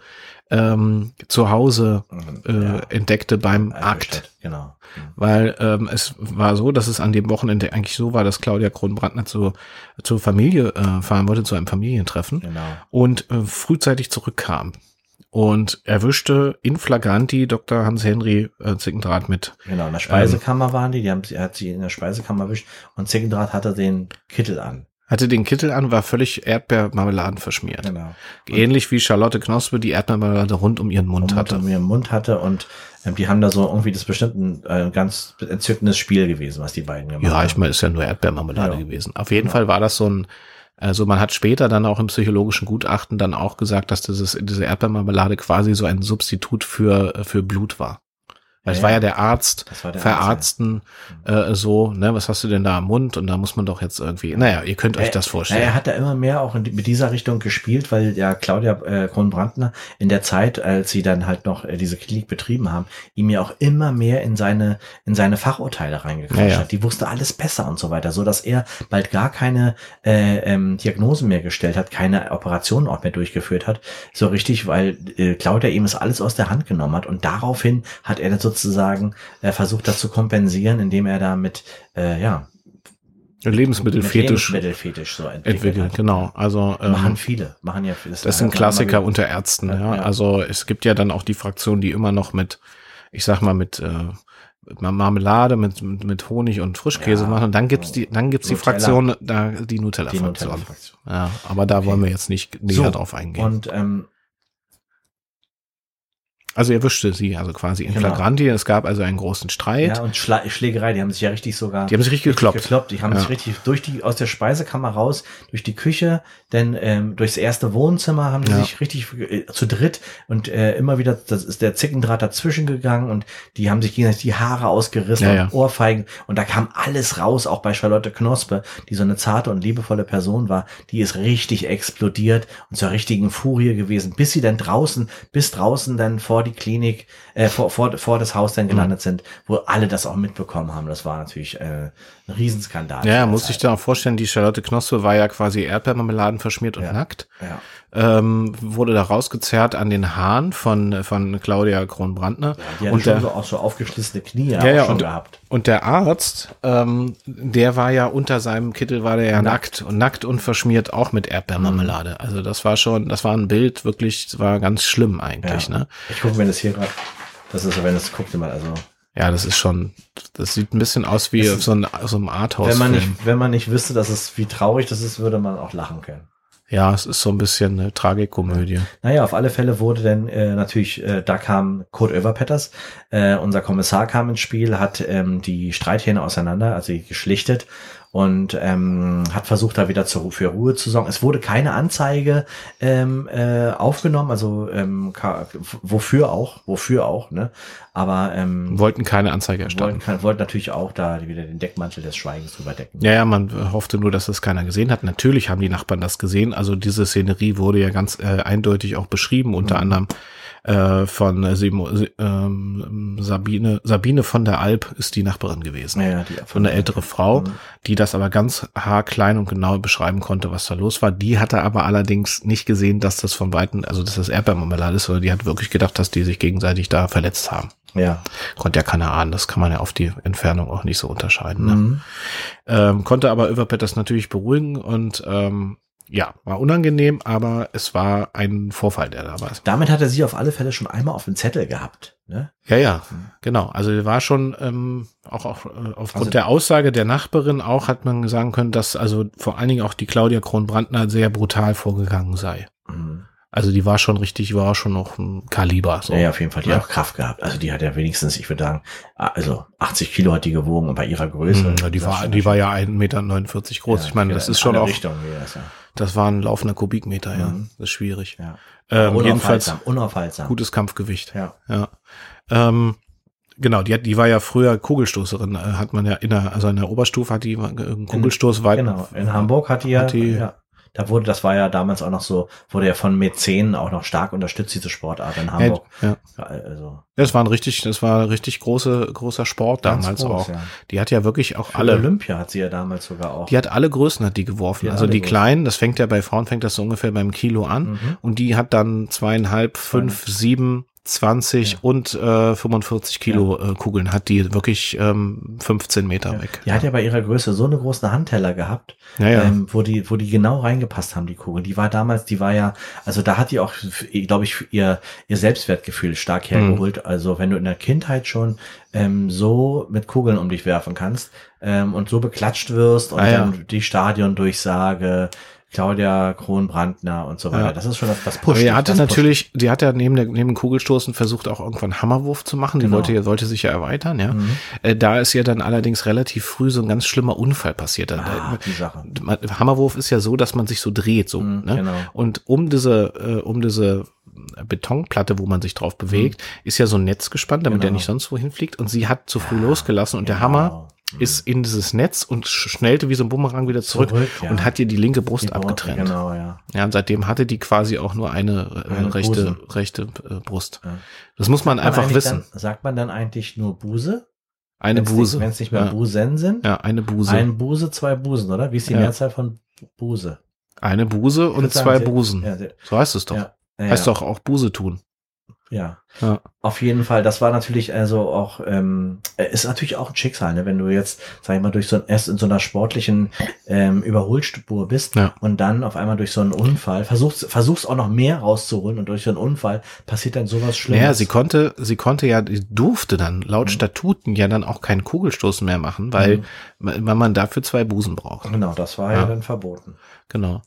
ähm, zu Hause äh, Ja. entdeckte beim Akt. Eingestellt, Genau. Mhm. Weil ähm, es war so, dass es an dem Wochenende eigentlich so war, dass Claudia Kronbrandner zu, zur Familie äh, fahren wollte, zu einem Familientreffen Genau. und äh, frühzeitig zurückkam und erwischte in flagranti Dr. Hans-Henry äh, Zickendrath mit. Genau. In der Speisekammer waren die. Die haben, er hat sie in der Speisekammer erwischt und Zickendraht hatte den Kittel an. Hatte den Kittel an, war völlig Erdbeermarmeladen verschmiert. Genau. Ähnlich wie Charlotte Knospe die Erdbeermarmelade rund um ihren Mund und hatte. mir im Mund hatte und ähm, die haben da so irgendwie das bestimmt ein äh, ganz entzückendes Spiel gewesen, was die beiden gemacht Ja, haben. ich meine, ist ja nur Erdbeermarmelade Ja. gewesen. Auf jeden Ja. Fall war das so ein, also man hat später dann auch im psychologischen Gutachten dann auch gesagt, dass dieses, diese Erdbeermarmelade quasi so ein Substitut für, für Blut war. Weil es Ja, war ja ja. der Arzt, der verarzten, äh, so, ne, was hast du denn da am Mund? Und da muss man doch jetzt irgendwie, naja, ihr könnt euch Er- das Ja, vorstellen. er hat da immer mehr auch in, mit dieser Richtung gespielt, weil ja Claudia äh, Kronbrandner in der Zeit, als sie dann halt noch äh, diese Klinik betrieben haben, ihm ja auch immer mehr in seine in seine Fachurteile reingequatscht Ja, ja. hat. Die wusste alles besser und so weiter, so dass er bald gar keine äh, ähm, Diagnosen mehr gestellt hat, keine Operationen auch mehr durchgeführt hat, so richtig, weil äh, Claudia ihm das alles aus der Hand genommen hat und daraufhin hat er dann sozusagen äh, versucht, das zu kompensieren, indem er da mit äh, ja Lebensmittelfetisch Lebensmittelfetisch so entwickelt, entwickelt, genau. Also, ähm, Machen viele, machen ja viele. Das sind Klassiker unter Ärzten, ja. Ja. Also es gibt ja dann auch die Fraktion, die immer noch mit, ich sag mal, mit äh, Marmelade, mit, mit, mit Honig und Frischkäse Ja. machen. Und dann gibt's die, dann gibt's die Nutella. Fraktion, da die die Nutella-Fraktion. Nutella-Fraktion. ja, aber da Okay. wollen wir jetzt nicht näher So, drauf eingehen. Und ähm, also er wischte sie also quasi in Genau. Flagranti. Es gab also einen großen Streit. ja, und Schla Schlägerei, die haben sich ja richtig sogar Die haben sich richtig gekloppt. gekloppt. Die haben Ja. sich richtig durch die aus der Speisekammer raus, durch die Küche, denn ähm, durchs erste Wohnzimmer haben die Ja. sich richtig äh, zu dritt und äh, immer wieder, das ist der Zickendraht dazwischen gegangen und die haben sich gegenseitig die Haare ausgerissen Ja, und. Ohrfeigen und da kam alles raus, auch bei Charlotte Knospe, die so eine zarte und liebevolle Person war, die ist richtig explodiert und zur richtigen Furie gewesen, bis sie dann draußen, bis draußen dann vor die Klinik, äh, vor, vor, vor das Haus Mhm. dann gelandet sind, wo alle das auch mitbekommen haben. Das war natürlich äh, ein Riesenskandal. Ja, muss ich dir auch vorstellen, die Charlotte Knospe war ja quasi Erdbeermarmeladen verschmiert und Ja. nackt. Ja. Ähm, wurde da rausgezerrt an den Haaren von, von Claudia Kronbrandner. Die hat und schon der, so auch so aufgeschlissene Knie Ja, ja, schon und- gehabt. Und der Arzt, ähm, der war ja unter seinem Kittel war der ja nackt, und nackt und verschmiert auch mit Erdbeermarmelade. Mhm. Also das war schon, das war ein Bild wirklich, das war ganz schlimm eigentlich, Ja. ne? Ich gucke, wenn das hier gerade, das ist, wenn das guckt mal, also Ja, das ist schon, das sieht ein bisschen aus wie Es so ein, so einem Arthouse. wenn man nicht, wenn man nicht wüsste, dass es wie traurig das ist, würde man auch lachen können. Ja, es ist so ein bisschen eine Tragikomödie. Naja, auf alle Fälle wurde denn äh, natürlich, äh, da kam Kurt Oeverpetters, äh, unser Kommissar kam ins Spiel, hat ähm, die Streithähne auseinander, also geschlichtet und ähm, hat versucht, da wieder zu, für Ruhe zu sorgen. Es wurde keine Anzeige ähm, äh, aufgenommen, also ähm, wofür auch, wofür auch, ne? Aber ähm, Wollten keine Anzeige wollten, erstatten. kann- wollten natürlich auch da wieder den Deckmantel des Schweigens drüber decken. Ja, ja, man hoffte nur, dass das keiner gesehen hat. Natürlich haben die Nachbarn das gesehen. Also diese Szenerie wurde ja ganz äh, eindeutig auch beschrieben, unter Mhm. anderem äh, von äh, Simo, ähm, Sabine, Sabine von der Alp ist die Nachbarin gewesen. Ja, ja, die So eine ältere Frau, Mhm. die das aber ganz haarklein und genau beschreiben konnte, was da los war. Die hatte aber allerdings nicht gesehen, dass das von Weitem, also dass das Erdbeermarmelade ist, sondern die hat wirklich gedacht, dass die sich gegenseitig da verletzt haben. Ja. Konnte ja keiner ahnen, das kann man ja auf die Entfernung auch nicht so unterscheiden. Ne? Mhm. Ähm, konnte aber Överpet das natürlich beruhigen und ähm, ja, war unangenehm, aber es war ein Vorfall, der da war. Damit hat er sie auf alle Fälle schon einmal auf dem Zettel gehabt. Ne? Ja, ja, genau. Also er war schon ähm, auch, auch äh, aufgrund Also- der Aussage der Nachbarin auch hat man sagen können, dass also vor allen Dingen auch die Claudia Kronbrandner sehr brutal vorgegangen sei. Mhm. Also die war schon richtig, war schon noch ein Kaliber. So. Ja, ja, auf jeden Fall. Die Ja. hat auch Kraft gehabt. Also die hat ja wenigstens, ich würde sagen, also 80 Kilo hat die gewogen und bei ihrer Größe. Mhm, ja, die war, die war ja 1,49 Meter groß. Ja, ich meine, ja, das in ist schon auch, Richtung, das, ja. das war ein laufender Kubikmeter, ja. Mhm. Das ist schwierig. ja. Ähm, jedenfalls unaufhaltsam, unaufhaltsam. gutes Kampfgewicht. Ja. Ja. Ähm, genau, die, hat, die war ja früher Kugelstoßerin, äh, hat man ja in der, also in der Oberstufe hat die einen Kugelstoß weit. Genau. In Hamburg hat die ja, Hat die- ja da wurde, das war ja damals auch noch so, wurde ja von Mäzenen auch noch stark unterstützt, diese Sportart in Hamburg. Ja, ja. Also. Das war ein richtig, das war ein richtig große, großer Sport damals groß, auch. Ja. Die hat ja wirklich auch Für alle. Olympia hat sie ja damals sogar auch. Die hat alle Größen hat die geworfen. Die also die kleinen, das fängt ja bei Frauen fängt das so ungefähr beim Kilo an. Mhm. Und die hat dann zweieinhalb, fünf, sieben, 20 ja. und äh, 45 Kilo ja. äh, Kugeln hat die wirklich ähm, 15 Meter ja. weg. Die hat ja bei ihrer Größe so eine große Handteller gehabt, ähm, wo die, wo die genau reingepasst haben, die Kugeln. Die war damals, die war ja, also da hat die auch, glaube ich, ihr, ihr Selbstwertgefühl stark mhm. hergeholt. Mhm. Also wenn du in der Kindheit schon ähm, so mit Kugeln um dich werfen kannst ähm, und so beklatscht wirst und ah, dann die Stadiondurchsage, Claudia Kronbrandner und so weiter. Ja. Das ist schon das, das Push. Er hatte natürlich, die hat ja neben, der, neben dem Kugelstoßen versucht, auch irgendwann Hammerwurf zu machen. Die genau. wollte, wollte sich ja erweitern, ja. Mhm. Äh, da ist ja dann allerdings relativ früh so ein ganz schlimmer Unfall passiert. Ah, die Sache. Hammerwurf ist ja so, dass man sich so dreht, so. Mhm, ne? genau. Und um diese, äh, um diese Betonplatte, wo man sich drauf bewegt, mhm. ist ja so ein Netz gespannt, damit genau. der nicht sonst wohin fliegt. Und sie hat zu früh ja, losgelassen und genau. der Hammer ist in dieses Netz und schnellte wie so ein Bumerang wieder zurück, zurück ja. und hat ihr die linke Brust die abgetrennt. Genau, ja. Ja, und seitdem hatte die quasi auch nur eine, äh, eine rechte, Busen. rechte äh, Brust. Ja. Das muss man, man einfach wissen. Dann, sagt man dann eigentlich nur Buse? Eine wenn's Buse. Wenn es nicht mehr ja. Busen sind? Ja, eine Buse. Ein Buse, zwei Busen, oder? Wie ist die ja. Mehrzahl von Buse? Eine Buse und zwei sagen, Busen. So heißt es doch. Heißt doch auch Buse tun. Ja. ja. Auf jeden Fall, das war natürlich also auch, ähm, äh, ist natürlich auch ein Schicksal, ne? wenn du jetzt, sag ich mal, durch so ein, erst in so einer sportlichen ähm, Überholspur bist ja. und dann auf einmal durch so einen Unfall versuchst, versuchst auch noch mehr rauszuholen und durch so einen Unfall passiert dann sowas Schlimmes. Ja, sie konnte, sie konnte ja, durfte dann laut mhm. Statuten ja dann auch keinen Kugelstoß mehr machen, weil, mhm. weil man dafür zwei Busen braucht. Genau, das war ja, ja dann verboten. Genau.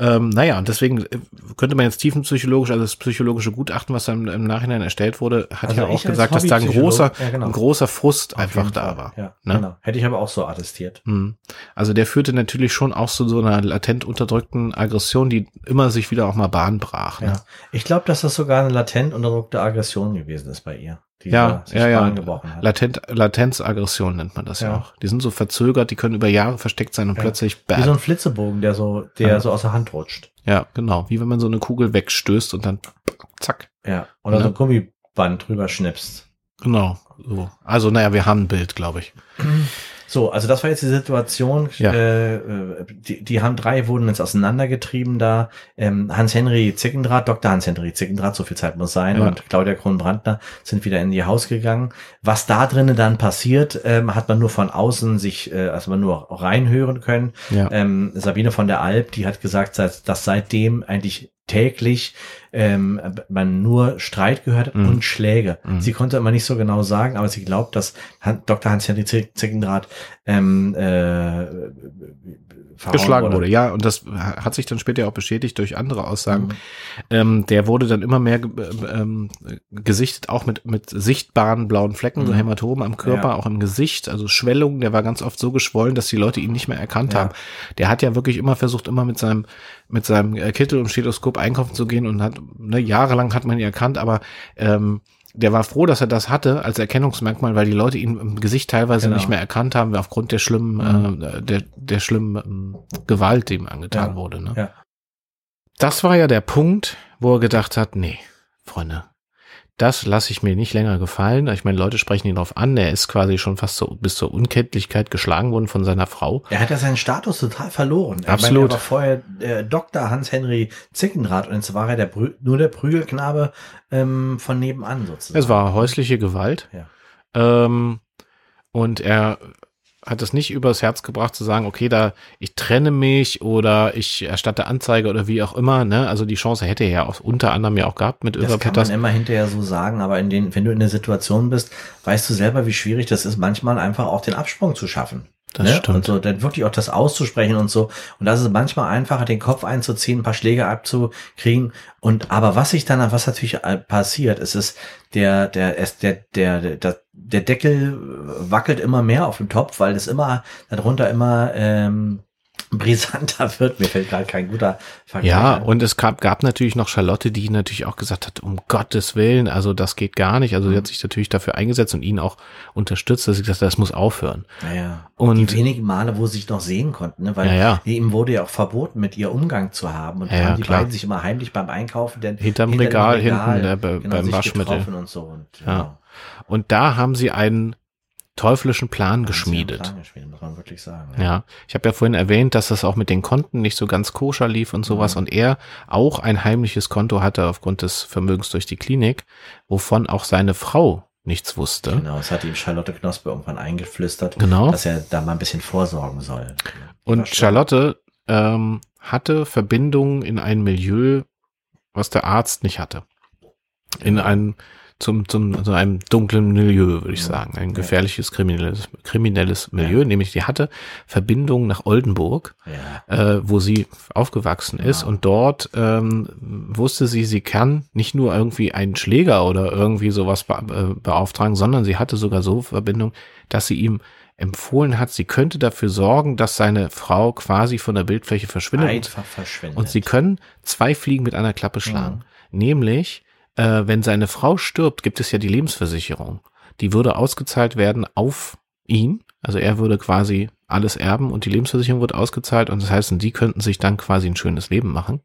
Ähm, naja, und deswegen äh, könnte man jetzt tiefenpsychologisch, also das psychologische Gutachten, was dann im Nachhinein erstellt wurde, hat also ja auch gesagt, dass da ein großer, ja, genau. ein großer Frust Auf einfach da war. Ja, ne? genau. Hätte ich aber auch so attestiert. Mhm. Also der führte natürlich schon auch zu so einer latent unterdrückten Aggression, die immer sich wieder auch mal Bahn brach. Ne? Ja. Ich glaube, dass das sogar eine latent unterdrückte Aggression gewesen ist bei ihr ja, ja, ja. Latent, Latenzaggression nennt man das ja. ja. auch. Die sind so verzögert, die können über Jahre versteckt sein und ja. plötzlich bam. Wie so ein Flitzebogen, der so, der ja. so aus der Hand rutscht. Ja, genau. Wie wenn man so eine Kugel wegstößt und dann zack. Ja. Oder so ein Gummiband drüber schnippst. Genau. So. Also, naja, wir haben ein Bild, glaube ich. So, also das war jetzt die Situation. Ja. Äh, die, die haben drei wurden jetzt auseinandergetrieben da. Ähm, Hans-Henry Zickendrath, Dr. Hans-Henry Zickendrath, so viel Zeit muss sein, ja. und Claudia Kronbrandner sind wieder in ihr Haus gegangen. Was da drinnen dann passiert, ähm, hat man nur von außen sich, äh, also man nur reinhören können. Ja. Ähm, Sabine von der Alp, die hat gesagt, dass seitdem eigentlich täglich ähm, man nur Streit gehört hat mm. und Schläge. Mm. Sie konnte immer nicht so genau sagen, aber sie glaubt, dass Dr. Hans-Henry Zickendrath ähm, äh, geschlagen wurde. Ja, und das hat sich dann später auch bestätigt durch andere Aussagen. Mhm. Ähm, der wurde dann immer mehr ähm, gesichtet, auch mit, mit sichtbaren blauen Flecken, mhm. so Hämatomen am Körper, ja. auch im Gesicht, also Schwellungen. Der war ganz oft so geschwollen, dass die Leute ihn nicht mehr erkannt ja. haben. Der hat ja wirklich immer versucht, immer mit seinem, mit seinem äh, Kittel und Stethoskop einkaufen zu gehen und hat, ne, jahrelang hat man ihn erkannt, aber ähm, der war froh, dass er das hatte als Erkennungsmerkmal, weil die Leute ihn im Gesicht teilweise genau. nicht mehr erkannt haben, aufgrund der schlimmen, mhm. äh, der, der schlimmen ähm, Gewalt, die ihm angetan ja. wurde. Ne? Ja. Das war ja der Punkt, wo er gedacht hat, nee, Freunde, das lasse ich mir nicht länger gefallen. Ich meine, Leute sprechen ihn darauf an. Er ist quasi schon fast so bis zur Unkenntlichkeit geschlagen worden von seiner Frau. Er hat ja seinen Status total verloren. Absolut. Er war vorher äh, Dr. Hans-Henry Zickendrath und jetzt war er der nur der Prügelknabe ähm, von nebenan sozusagen. Es war häusliche Gewalt. Ja. Ähm, und er hat es nicht übers Herz gebracht zu sagen, okay, da ich trenne mich oder ich erstatte Anzeige oder wie auch immer. Ne? Also die Chance hätte er ja auch unter anderem ja auch gehabt mit Das kann man immer hinterher so sagen, aber in den, wenn du in der Situation bist, weißt du selber, wie schwierig das ist, manchmal einfach auch den Absprung zu schaffen. Das ne? stimmt. Und so, dann wirklich auch das auszusprechen und so. Und das ist manchmal einfacher, den Kopf einzuziehen, ein paar Schläge abzukriegen. Und aber was sich dann, was natürlich passiert, ist es, der, der, der, der, der, der Deckel wackelt immer mehr auf dem Topf, weil es immer, darunter immer, ähm, brisanter wird. Mir fällt gerade kein guter Vergleich Ja, ein. und es gab, gab natürlich noch Charlotte, die natürlich auch gesagt hat, um Gottes Willen, also das geht gar nicht. Also sie hat mhm. sich natürlich dafür eingesetzt und ihn auch unterstützt, dass sie gesagt hat, das muss aufhören. Naja. Und die wenigen Male, wo sie sich noch sehen konnten, ne? weil ja, ihm wurde ja auch verboten, mit ihr Umgang zu haben. Und ja, haben die klar. beiden sich immer heimlich beim Einkaufen, denn hinterm hinter Regal, Regal, hinten äh, genau, beim Waschmittel. Und, so und, ja. Genau. und da haben sie einen teuflischen Plan geschmiedet. Plan geschmiedet, muss man wirklich sagen. Ja, ja. ich habe ja vorhin erwähnt, dass das auch mit den Konten nicht so ganz koscher lief und sowas mhm. und er auch ein heimliches Konto hatte aufgrund des Vermögens durch die Klinik, wovon auch seine Frau nichts wusste. Genau, es hat ihm Charlotte Knospe irgendwann eingeflüstert, genau. dass er da mal ein bisschen vorsorgen soll. Und Charlotte ähm, hatte Verbindungen in ein Milieu, was der Arzt nicht hatte. In ein zum, zum, zu einem dunklen Milieu, würde ich sagen. Ein gefährliches kriminelles, kriminelles Milieu, ja. nämlich die hatte Verbindung nach Oldenburg, ja. äh, wo sie aufgewachsen ist ja. und dort ähm, wusste sie, sie kann nicht nur irgendwie einen Schläger oder irgendwie sowas be äh, beauftragen, sondern sie hatte sogar so Verbindung, dass sie ihm empfohlen hat, sie könnte dafür sorgen, dass seine Frau quasi von der Bildfläche verschwindet. Einfach verschwindet. Und sie können zwei Fliegen mit einer Klappe schlagen. Mhm. Nämlich äh, wenn seine Frau stirbt, gibt es ja die Lebensversicherung. Die würde ausgezahlt werden auf ihn. Also er würde quasi alles erben und die Lebensversicherung wird ausgezahlt und das heißt, die könnten sich dann quasi ein schönes Leben machen.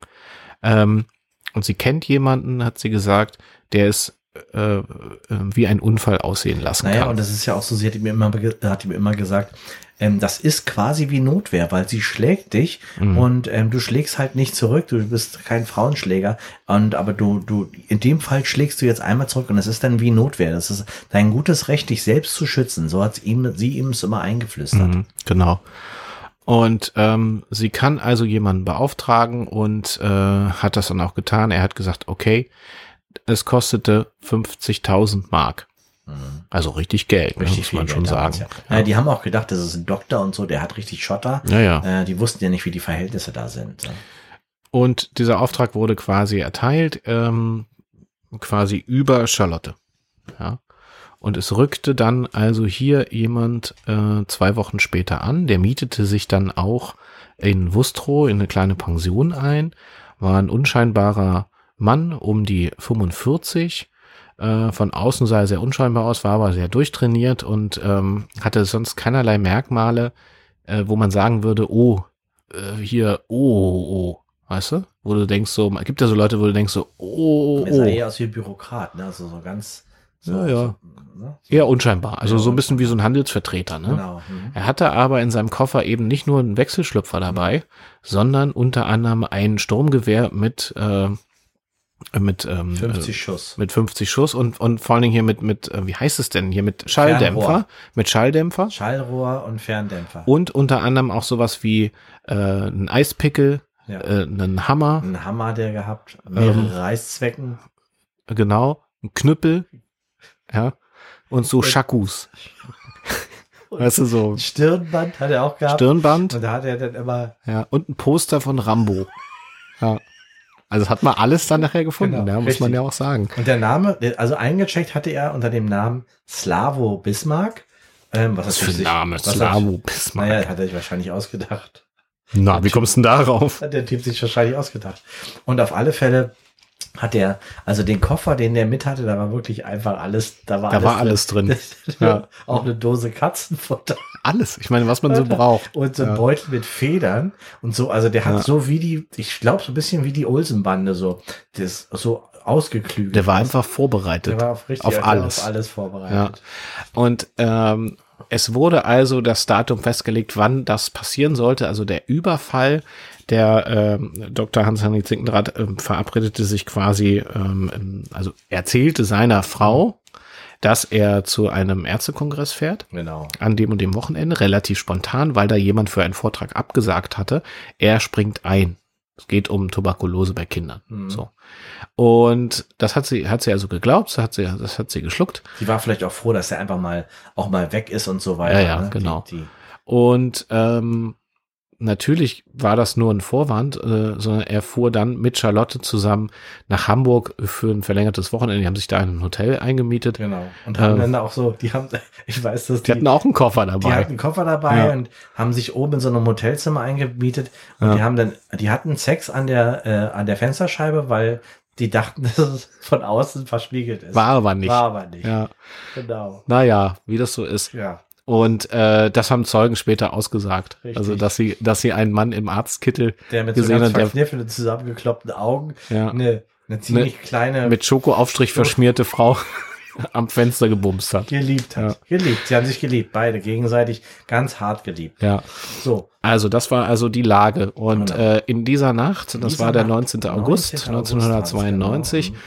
Ähm, und sie kennt jemanden, hat sie gesagt, der es äh, äh, wie ein Unfall aussehen lassen naja, kann. Naja, und das ist ja auch so, sie hat mir immer, hat mir immer gesagt, ähm, das ist quasi wie Notwehr, weil sie schlägt dich mhm. und ähm, du schlägst halt nicht zurück, du bist kein Frauenschläger und aber du, du, in dem Fall schlägst du jetzt einmal zurück und es ist dann wie Notwehr. Das ist dein gutes Recht, dich selbst zu schützen. So hat ihm, sie ihm es immer eingeflüstert. Mhm, genau. Und ähm, sie kann also jemanden beauftragen und äh, hat das dann auch getan. Er hat gesagt, okay, es kostete 50.000 Mark. Mhm. Also richtig Geld, richtig muss man schon sagen. Ja. Ja. ja. die haben auch gedacht, das ist ein Doktor und so, der hat richtig Schotter. Äh, die wussten ja nicht, wie die Verhältnisse da sind. Und dieser Auftrag wurde quasi erteilt, ähm, quasi über Charlotte. Ja. Und es rückte dann also hier jemand äh, zwei Wochen später an, der mietete sich dann auch in Wustrow in eine kleine Pension ein, war ein unscheinbarer Mann um die 45, äh, von außen sah er sehr unscheinbar aus, war aber sehr durchtrainiert und ähm, hatte sonst keinerlei Merkmale, äh, wo man sagen würde, oh, äh, hier, oh, oh, oh, weißt du? Wo du denkst so, gibt ja so Leute, wo du denkst so, oh, oh. Er sah eher aus wie Bürokrat, ne? Also so ganz. So, ja, ja. So, ne? Eher unscheinbar. Also ja, so ein bisschen wie so ein Handelsvertreter, ne? Genau. Mhm. Er hatte aber in seinem Koffer eben nicht nur einen Wechselschlüpfer dabei, mhm. sondern unter anderem ein Sturmgewehr mit äh, mit ähm, 50 äh, Schuss. Mit 50 Schuss und, und vor allen Dingen hier mit, mit, äh, wie heißt es denn hier, mit Schalldämpfer. Fernrohr. Mit Schalldämpfer. Schallrohr und Ferndämpfer. Und unter anderem auch sowas wie äh, ein Eispickel, ja. äh, einen Hammer. Ein Hammer, der gehabt, mehrere ähm, Reißzwecken. Genau, ein Knüppel, ja, und so Schakus. weißt du so. Stirnband hat er auch gehabt. Stirnband. Und da hat er dann immer. Ja, und ein Poster von Rambo. Ja. Also hat man alles dann nachher gefunden, genau, ja, muss richtig. man ja auch sagen. Und der Name, also eingecheckt hatte er unter dem Namen Slavo Bismarck. Ähm, was, was für ein Name? Was Slavo Bismarck. Naja, hat er sich wahrscheinlich ausgedacht. Na, der wie kommst du denn darauf? Hat der Typ sich wahrscheinlich ausgedacht. Und auf alle Fälle hat der, also den Koffer, den der mit hatte, da war wirklich einfach alles, da war da alles war alles drin. drin. ja. Auch eine Dose Katzenfutter. Alles, ich meine, was man so braucht. Und so ein ja. Beutel mit Federn und so, also der hat ja. so wie die, ich glaube so ein bisschen wie die Olsenbande so, das so ausgeklügelt. Der war einfach vorbereitet. Der war auf, richtig, auf alles. Auf alles vorbereitet. Ja. Und ähm, es wurde also das Datum festgelegt, wann das passieren sollte. Also der Überfall der äh, Dr. Hans-Henrik Zinkendrath äh, verabredete sich quasi, ähm, also erzählte seiner Frau, dass er zu einem Ärztekongress fährt. Genau. An dem und dem Wochenende, relativ spontan, weil da jemand für einen Vortrag abgesagt hatte. Er springt ein. Es geht um Tuberkulose bei Kindern. Mhm. So. Und das hat sie, hat sie also geglaubt, das hat sie, das hat sie geschluckt. Sie war vielleicht auch froh, dass er einfach mal auch mal weg ist und so weiter. Ja, ja, ne? genau. Die, die und ähm, natürlich war das nur ein Vorwand, äh, sondern er fuhr dann mit Charlotte zusammen nach Hamburg für ein verlängertes Wochenende. Die haben sich da in ein Hotel eingemietet. Genau. Und haben Ähm, dann auch so, die haben, ich weiß, dass Die hatten auch einen Koffer Die dabei. hatten einen Koffer dabei Ja. und haben sich oben in so einem Hotelzimmer eingemietet und Ja. die haben dann, die hatten Sex an der, äh, an der Fensterscheibe, weil die dachten, dass es von außen verspiegelt ist. War aber nicht. War aber nicht. Ja. Genau. Naja, wie das so ist. Ja. Und äh, das haben Zeugen später ausgesagt. Richtig. Also, dass sie, dass sie einen Mann im Arztkittel Der mit so gesehen ganz hat, der verkniffenen, zusammengekloppten Augen, ja, eine, eine ziemlich kleine, mit Schokoaufstrich verschmierte Frau am Fenster gebumst hat. geliebt hat. Geliebt. Sie haben sich geliebt, beide gegenseitig ganz hart geliebt. Ja. So. Also das war also die Lage. Und Genau. äh, in dieser Nacht, das dieser war der Nacht, 19. August 19. August war das, 1992, genau.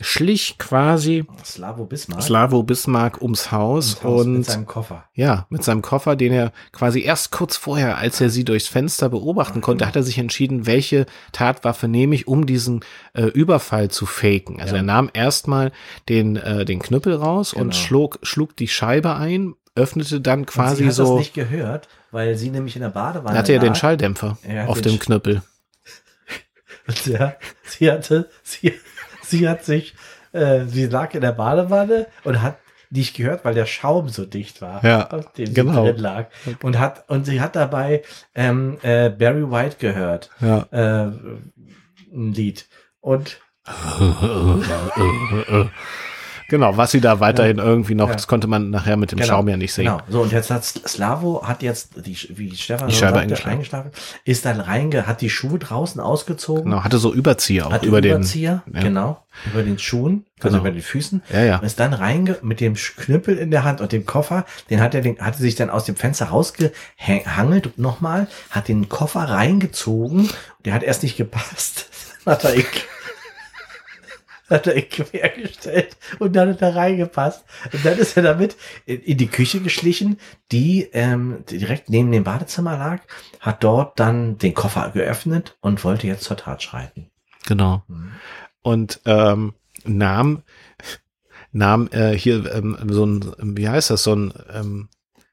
Schlich quasi Slavo Bismarck. Slavo Bismarck ums Haus, ins Haus und mit seinem Koffer. ja, mit seinem Koffer, den er quasi erst kurz vorher, als er sie durchs Fenster beobachten konnte, hat er sich entschieden, welche Tatwaffe nehme ich, um diesen äh, Überfall zu faken. Also Ja. er nahm erstmal den, äh, den Knüppel raus und Genau. schlug, schlug die Scheibe ein, öffnete dann Und quasi sie hat so, das nicht gehört, weil sie nämlich in der Badewanne hatte er den. Schalldämpfer Er auf dem Knüppel. Und ja, sie hatte, sie, sie hat sich, äh, sie lag in der Badewanne und hat nicht gehört, weil der Schaum so dicht war, Ja, auf dem genau. sie drin lag. Und hat, und sie hat dabei ähm, äh, Barry White gehört, Ja. äh, ein Lied. Und Genau, was sie da weiterhin irgendwie noch, Ja. das konnte man nachher mit dem Genau, Schaum ja nicht sehen. Genau. So, und jetzt hat Slavo hat jetzt, die, wie Stefan Die schon Scheibe eingeschlafen, ist dann reinge, hat die Schuhe draußen ausgezogen, Genau, hatte so Überzieher auch hat über den. Überzieher, ja. genau, über den Schuhen, also Genau. über den Füßen, Ja, ja. und ist dann reinge, mit dem Knüppel in der Hand und dem Koffer, den hat er, den, hat er sich dann aus dem Fenster rausgehangelt nochmal, hat den Koffer reingezogen, der hat erst nicht gepasst, hat er hat er ihn quergestellt und dann hat er reingepasst. Und dann ist er damit in, die Küche geschlichen, die ähm, direkt neben dem Badezimmer lag, hat dort dann den Koffer geöffnet und wollte jetzt zur Tat schreiten. Genau. Mhm. Und ähm, nahm, nahm äh, hier ähm, so ein, wie heißt das, so ein, ähm,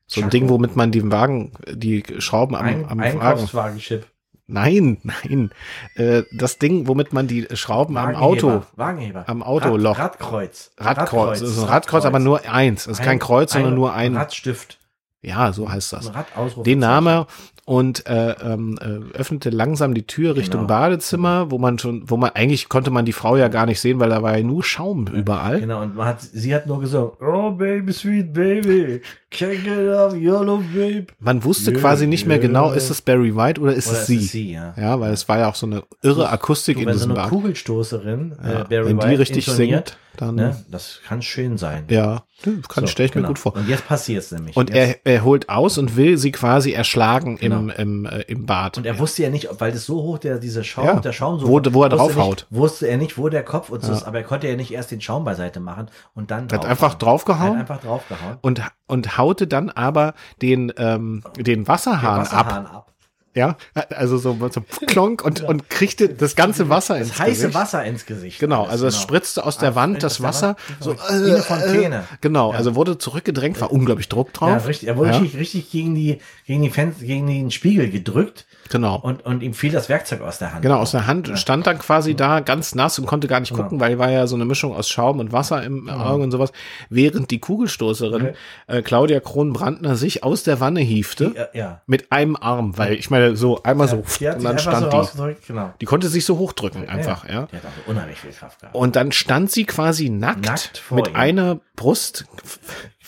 so ein. Ding, womit man den Wagen, die Schrauben am, Ein, am Wagen. Einkaufswagenchip. Nein, nein. Äh, das Ding, womit man die Schrauben am Wagenheber, Auto, Wagenheber. am Autoloch. Rad, Radkreuz. Radkreuz, das ist ein Radkreuz, aber nur eins. Das ist kein Kreuz, sondern nur ein, Radstift. ja, so heißt das. Ein. Den nahm er und äh, ähm, äh, öffnete langsam die Tür Richtung Genau. Badezimmer, wo man schon, wo man eigentlich konnte man die Frau ja gar nicht sehen, weil da war ja nur Schaum überall. Genau, und man hat, sie hat nur gesungen, oh baby, sweet baby, can't get up, yellow babe. Man wusste Yeah, quasi nicht mehr yeah. genau, ist es Barry White oder ist Oder es ist sie? es sie, ja. Ja, weil es war ja auch so eine irre Akustik Du, in wenn so diesem eine Bad. Kugelstoßerin, Ja, äh, Barry wenn die White richtig intoniert, singt, dann ne, das kann schön sein. ja, kann So, stelle ich mir genau. gut vor. Und jetzt passiert's nämlich. Und jetzt, er, er holt aus und will sie quasi erschlagen im, Genau. im, äh, im Bad. Und er wusste ja nicht, weil das so hoch, der, diese Schaum, Ja, der Schaum so, wo- wo er draufhaut. Nicht, wusste er nicht, wo der Kopf und so Ja. ist, aber er konnte ja nicht erst den Schaum beiseite machen und dann Er hat einfach draufgehauen? Er hat einfach draufgehauen. und, und haute dann aber den, ähm, den Wasserhahn, ab. Wasserhahn ab. Ja, also so, so klonk und, und kriegte das ganze Wasser ins Das heiße Gesicht. Wasser ins Gesicht. Genau, also es genau. spritzte aus der Ah, Wand das Wasser Wand, so wie eine Fontäne. genau, Ja. also wurde zurückgedrängt, war unglaublich Druck drauf. Ja, richtig. Er wurde Ja, richtig, richtig gegen die, gegen die Fenster, gegen den Spiegel gedrückt genau. und, und ihm fiel das Werkzeug aus der Hand. Genau, aus der Hand Ja. stand dann quasi da ganz nass und konnte gar nicht Genau. gucken, weil war ja so eine Mischung aus Schaum und Wasser im Auge und sowas. Während die Kugelstoßerin Okay. äh, Claudia Kronbrandner sich aus der Wanne hiefte Ja, ja. mit einem Arm, weil ich meine so einmal so Die und dann stand so die. genau. Die konnte sich so hochdrücken einfach, ja. Die hat auch unheimlich viel Kraft gehabt. Und dann stand sie quasi nackt, Nackt mit ihm. einer Brust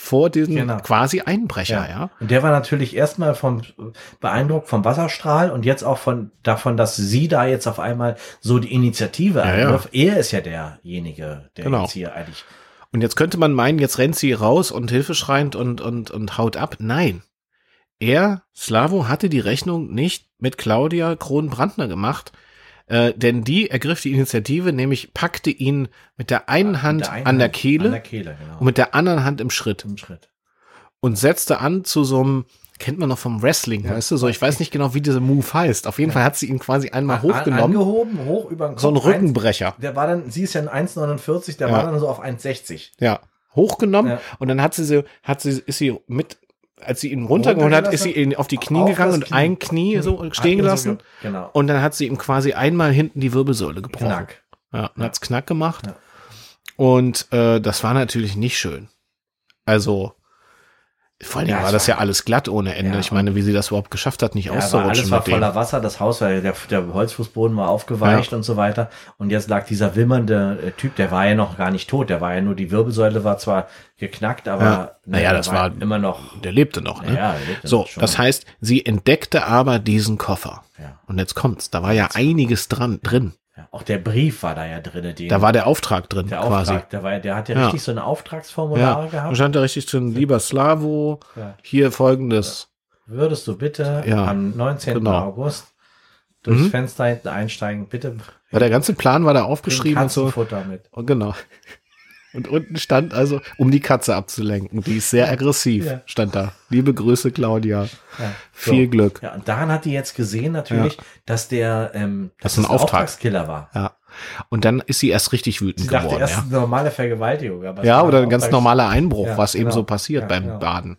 vor diesem Genau. quasi Einbrecher, ja. Und der war natürlich erstmal vom beeindruckt vom Wasserstrahl und jetzt auch von davon, dass sie da jetzt auf einmal so die Initiative Ja, ja. Er ist ja derjenige, der Genau. jetzt hier eigentlich. Und jetzt könnte man meinen, jetzt rennt sie raus und hilfeschreiend und, und, und haut ab. Nein. Er, Slavo, hatte die Rechnung nicht mit Claudia Kronbrandner gemacht, äh, denn die ergriff die Initiative, nämlich packte ihn mit der einen Hand der einen an der Hand Kehle An der Kehle, genau. und mit der anderen Hand im Schritt im Schritt. und setzte an zu so einem, kennt man noch vom Wrestling, Ja. weißt du, so, ich weiß nicht genau, wie dieser Move heißt. Auf jeden Fall hat sie ihn quasi einmal hochgenommen, Angehoben, hoch über den Kopf. so ein Eins- Rückenbrecher. Der war dann, sie ist ja ein 1,49, der Ja. war dann so auf 1,60. Ja, hochgenommen Ja. und dann hat sie so, hat sie, ist sie mit als sie ihn runtergeholt hat, ist sie ihn auf die Knie Auf gegangen und Knie. ein Knie so Hat stehen so gelassen. ge- Genau. Und dann hat sie ihm quasi einmal hinten die Wirbelsäule gebrochen. Knack. Ja, und hat's knack gemacht. Ja. Und äh, das war natürlich nicht schön. Also, vor allem Ja, war das war- ja alles glatt ohne Ende. Ja, ich meine, wie sie das überhaupt geschafft hat, nicht Ja, war auszurutschen alles war mit dem. voller Wasser, das Haus war, der, der Holzfußboden war aufgeweicht und so weiter. Und jetzt lag dieser wimmernde äh, Typ, der war ja noch gar nicht tot, der war ja nur, die Wirbelsäule war zwar geknackt, aber Ja. Naja, das war- immer noch. Der lebte noch, ne? Ja, lebte so, schon. das heißt, sie entdeckte aber diesen Koffer. Ja. Und jetzt kommt's, da war ja einiges dran drin. Auch der Brief war da ja den, Da war der Auftrag drin, der quasi. Auftrag, der, war, der hat ja, Ja. richtig so eine Auftragsformulare Ja, gehabt. da stand da richtig drin, lieber Slavo, Ja. hier folgendes. Würdest du bitte Ja, am 19. genau. August durchs Mhm. Fenster hinten einsteigen, bitte Ja, der ganze Plan war da aufgeschrieben und so. Mit. Und genau. Und unten stand also, um die Katze abzulenken. Die ist sehr aggressiv, Ja. stand da. Liebe Grüße, Claudia. Ja, Viel Glück. Ja, und daran hat die jetzt gesehen natürlich, dass der, ähm, Das dass ist ein Auftrag. Auftragskiller war. Ja. Und dann ist sie erst richtig wütend Sie dachte geworden. erst Ja, normale Vergewaltigung, aber ja oder ein ganz normaler Einbruch, Ja, was eben genau. so passiert Ja, beim genau. Baden.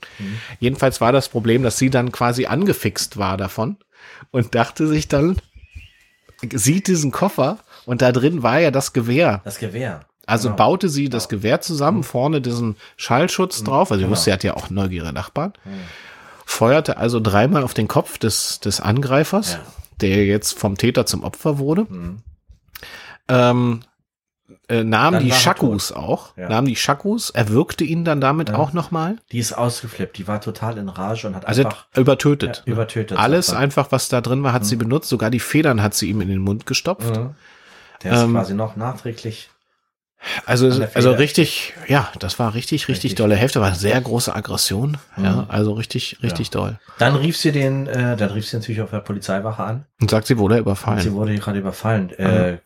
Jedenfalls war das Problem, dass sie dann quasi angefixt war davon und dachte sich dann, sieht diesen Koffer und da drin war ja das Gewehr. Das Gewehr. Also Genau. baute sie das Gewehr zusammen, vorne diesen Schallschutz drauf, also sie genau. wusste, sie hat ja auch neugierige Nachbarn, feuerte also dreimal auf den Kopf des, des Angreifers, Ja. der jetzt vom Täter zum Opfer wurde, Mhm. ähm, äh, nahm Dann die Shakus auch, Ja. nahm die Shakus, erwürgte ihn dann damit Ja. auch nochmal, Die ist ausgeflippt, die war total in Rage und hat also einfach übertötet. ja, übertötet. Alles man. einfach, was da drin war, hat sie benutzt, sogar die Federn hat sie ihm in den Mund gestopft. Mhm. Der ist Ähm, quasi noch nachträglich. Also, also richtig, ja, das war richtig, richtig, Richtig. dolle Hälfte, war sehr große Aggression, ja, Mhm. also richtig, richtig doll. Dann rief sie den, äh, dann rief sie natürlich auf der Polizeiwache an. Und sagt, sie wurde Und sie überfallen. wurde gerade überfallen. Äh,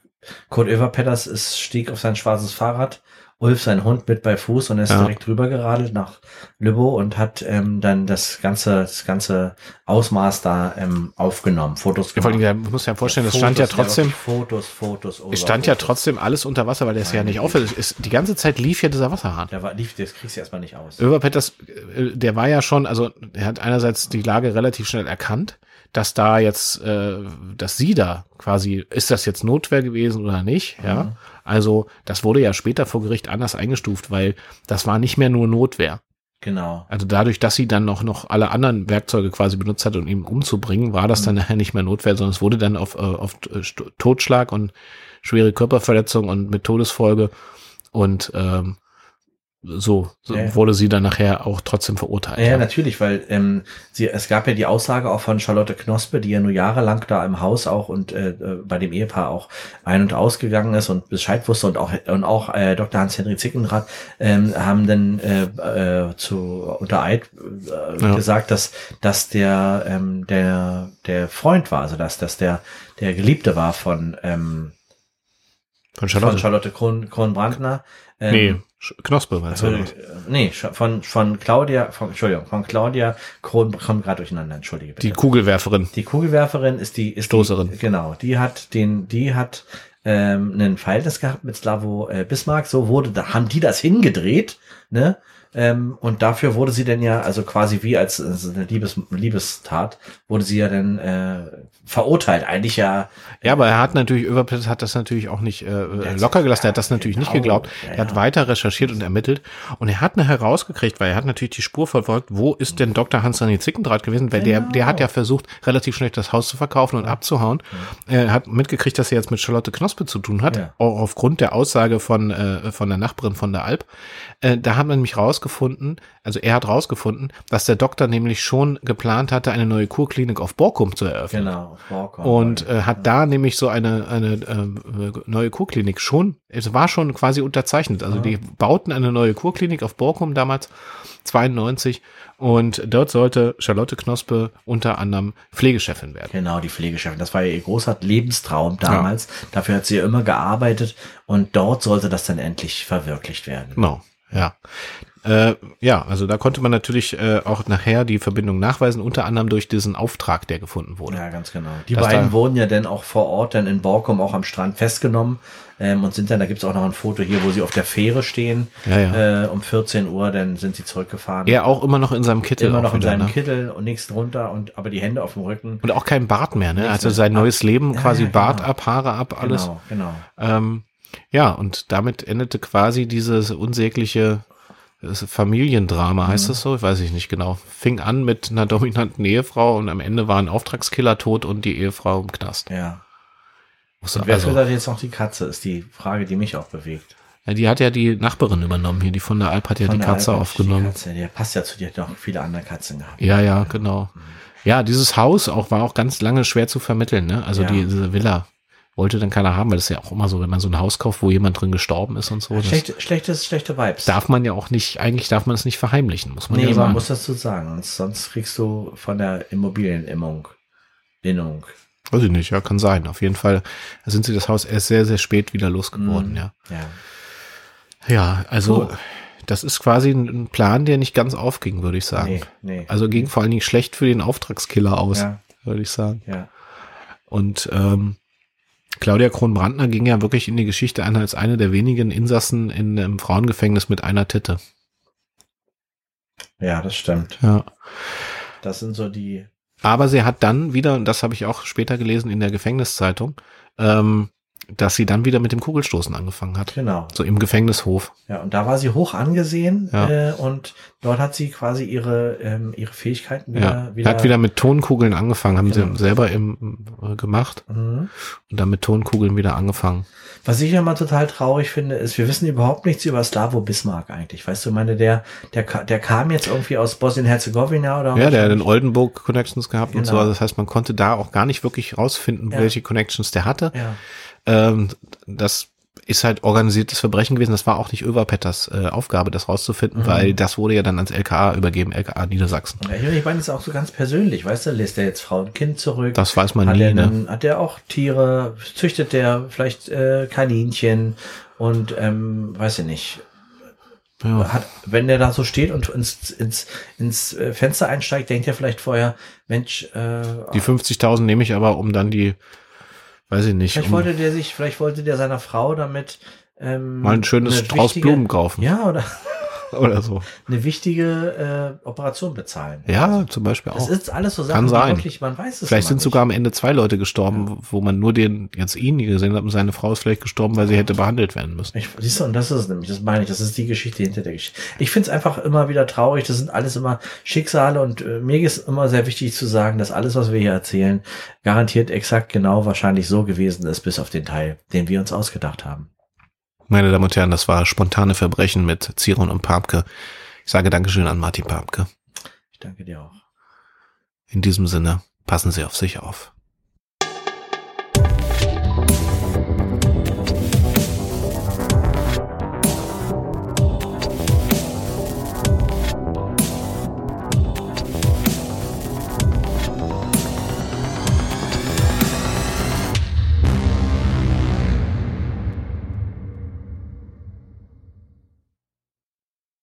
Kurt Överpetters ist, stieg auf sein schwarzes Fahrrad, Ulf sein Hund mit bei Fuß und er ist Ja. direkt rübergeradelt nach Lübbow und hat ähm, dann das ganze, das ganze Ausmaß da ähm, aufgenommen, Fotos allem, gemacht. man muss ja vorstellen, das stand ja Fotos, trotzdem, Fotos, Fotos. es stand ja Fotos. trotzdem alles unter Wasser, weil der ist ja nicht. Es Ist, die ganze Zeit lief ja dieser Wasserhahn. Der war, lief, das kriegst du erstmal nicht aus. Överpetters, äh, der war ja schon, also er hat einerseits die Lage relativ schnell erkannt, dass da jetzt, äh, dass sie da quasi, ist das jetzt Notwehr gewesen oder nicht? Ja. Mhm. Also das wurde ja später vor Gericht anders eingestuft, weil das war nicht mehr nur Notwehr. Genau. Also dadurch, dass sie dann noch, noch alle anderen Werkzeuge quasi benutzt hat, um ihn umzubringen, war das dann nachher nicht mehr Notwehr, sondern es wurde dann auf, äh, auf äh, Totschlag und schwere Körperverletzung und mit Todesfolge und ähm, so, so Ja. wurde sie dann nachher auch trotzdem verurteilt. Ja, natürlich, weil ähm, sie, es gab ja die Aussage auch von Charlotte Knospe, die ja nur jahrelang da im Haus auch und äh, äh, bei dem Ehepaar auch ein- und ausgegangen ist und Bescheid wusste und auch und auch äh, Dr. Hans-Henry Zickenrath ähm, haben dann äh, äh, zu unter Eid äh, Ja. gesagt, dass dass der ähm, der der Freund war, also dass dass der der Geliebte war von ähm, Von Charlotte. von Charlotte Kron, Kronbrandner. Ähm, nee, Knospe meinst du? äh, nee, von, von Claudia, von, Entschuldigung, von Claudia Kron, kommt gerade durcheinander, entschuldige bitte. Die Kugelwerferin. Die Kugelwerferin ist die, ist Stoßerin. Die, genau, die hat den, die hat ähm, ein Verhältnis gehabt mit Slavo äh, Bismarck. So wurde, da haben die das hingedreht, ne? Ähm, und dafür wurde sie dann ja, also quasi wie als also eine Liebes, Liebestat, wurde sie ja dann äh, verurteilt. Eigentlich ja. Ja, aber er hat natürlich, Överpitz hat das natürlich auch nicht äh, locker gelassen. Er hat das natürlich nicht genau. geglaubt. Ja, Er hat ja. weiter recherchiert und ermittelt. Und er hat nachher rausgekriegt, weil er hat natürlich die Spur verfolgt, wo ist denn Dr. Hans-René Zickendraht gewesen? Weil der, Genau. der hat ja versucht, relativ schnell das Haus zu verkaufen und abzuhauen. Er hat mitgekriegt, dass er jetzt mit Charlotte Knospe zu tun hat. Ja. Auch aufgrund der Aussage von, äh, von der Nachbarin von der Alp. Äh, da hat man nämlich rausgefunden, also er hat rausgefunden, dass der Doktor nämlich schon geplant hatte, eine neue Kurklinik auf Borkum zu eröffnen. Genau. Borkum. Und äh, hat da nämlich so eine, eine äh, neue Kurklinik schon, es war schon quasi unterzeichnet. Also die bauten eine neue Kurklinik auf Borkum damals, 92. Und dort sollte Charlotte Knospe unter anderem Pflegechefin werden. Genau, die Pflegechefin. Das war ja ihr großer Lebenstraum damals. Dafür hat sie ja immer gearbeitet und dort sollte das dann endlich verwirklicht werden. Genau, ja. Äh, ja, also da konnte man natürlich äh, auch nachher die Verbindung nachweisen, unter anderem durch diesen Auftrag, der gefunden wurde. Ja, ganz genau. Die Dass beiden wurden ja dann auch vor Ort dann in Borkum auch am Strand festgenommen ähm, und sind dann, da gibt's auch noch ein Foto hier, wo sie auf der Fähre stehen. Ja, ja. Äh, um 14 Uhr, dann sind sie zurückgefahren. Er auch immer noch in seinem Kittel. Immer noch in wieder, seinem ne? Kittel und nichts drunter und aber die Hände auf dem Rücken. Und auch kein Bart mehr, ne? Nichts Also sein neues Leben, Ja, quasi ja, Bart genau. ab, Haare ab, alles. Genau, genau. Ähm, ja, und damit endete quasi dieses unsägliche Familiendrama, heißt Mhm. das so? Ich weiß ich nicht genau. Fing an mit einer dominanten Ehefrau und am Ende war ein Auftragskiller tot und die Ehefrau im Knast. Ja. Also, wer also, jetzt noch die Katze, ist die Frage, die mich auch bewegt. ja, die hat ja die Nachbarin übernommen hier, die von der Alp hat ja die Katze Albert, aufgenommen. Die Katze, der passt ja zu dir, hat noch viele andere Katzen gehabt. Ja, ja, genau. Ja, dieses Haus auch war auch ganz lange schwer zu vermitteln, ne? Also Ja. die, diese Villa wollte dann keiner haben, weil das ist ja auch immer so, wenn man so ein Haus kauft, wo jemand drin gestorben ist und so. Schlechte, schlechtes, schlechte Vibes. darf man ja auch nicht, eigentlich darf man es nicht verheimlichen, muss man nee, ja man sagen. muss das so sagen. Sonst, kriegst du von der Immobilienimmung. Innung. Weiß ich nicht, ja, kann sein. Auf jeden Fall sind sie das Haus erst sehr, sehr spät wieder losgeworden, Mhm. ja. Ja. Ja, also Cool. das ist quasi ein ein Plan, der nicht ganz aufging, würde ich sagen. Nee, nee. Also ging vor allen Dingen schlecht für den Auftragskiller aus, ja, würde ich sagen. ja. Und ähm, Claudia Kronbrandner ging ja wirklich in die Geschichte ein als eine der wenigen Insassen in einem Frauengefängnis mit einer Titte. Ja, das stimmt. Ja. Das sind so die. Aber sie hat dann wieder, und das habe ich auch später gelesen in der Gefängniszeitung, ähm, dass sie dann wieder mit dem Kugelstoßen angefangen hat. Genau. So im Gefängnishof. Ja, und da war sie hoch angesehen Ja. äh, und dort hat sie quasi ihre, ähm, ihre Fähigkeiten Ja, wieder. er hat wieder mit Tonkugeln angefangen, haben Genau. sie selber im, äh, gemacht Mhm. und dann mit Tonkugeln wieder angefangen. Was ich ja mal total traurig finde, ist, wir wissen überhaupt nichts über Slavo Bismarck eigentlich. Weißt du, meine, der, der, der kam jetzt irgendwie aus Bosnien-Herzegowina oder Ja, der hat in Oldenburg Connections gehabt und so. Genau. Also Das heißt, man konnte da auch gar nicht wirklich rausfinden, Ja. welche Connections der hatte. Ja, Ähm, das ist halt organisiertes Verbrechen gewesen. Das war auch nicht Överpetters äh, Aufgabe, das rauszufinden, Mhm. weil das wurde ja dann ans LKA übergeben, LKA Niedersachsen. Ja, ich meine, das ist auch so ganz persönlich, weißt du, lässt er jetzt Frau und Kind zurück? Das weiß man hat, nie, ne? hat er auch Tiere? Züchtet der vielleicht äh, Kaninchen? Und ähm, weiß ich nicht. Ja. Hat, wenn der da so steht und ins, ins, ins äh, Fenster einsteigt, denkt er vielleicht vorher, Mensch, äh, Die 50.000 nehme ich aber, um dann die, weiß ich nicht, vielleicht um wollte der sich, vielleicht wollte der seiner Frau damit ähm, mal ein schönes Strauß Blumen kaufen. Ja, oder oder so. eine wichtige äh, Operation bezahlen. Ja, zum Beispiel Das auch. ist alles so Sachen, Kann sein. wirklich, man weiß es Vielleicht sind nicht. sogar am Ende zwei Leute gestorben, wo man nur den, jetzt ihn gesehen hat und seine Frau ist vielleicht gestorben, weil sie hätte behandelt werden müssen. Ich, siehst du, und das ist es nämlich, das meine ich, das ist die Geschichte hinter der Geschichte. Ich finde es einfach immer wieder traurig, das sind alles immer Schicksale und äh, mir ist immer sehr wichtig zu sagen, dass alles, was wir hier erzählen, garantiert exakt genau wahrscheinlich so gewesen ist, bis auf den Teil, den wir uns ausgedacht haben. Meine Damen und Herren, das war spontane Verbrechen mit Ziron und Papke. Ich sage Dankeschön an Martin Papke. Ich danke dir auch. In diesem Sinne, passen Sie auf sich auf.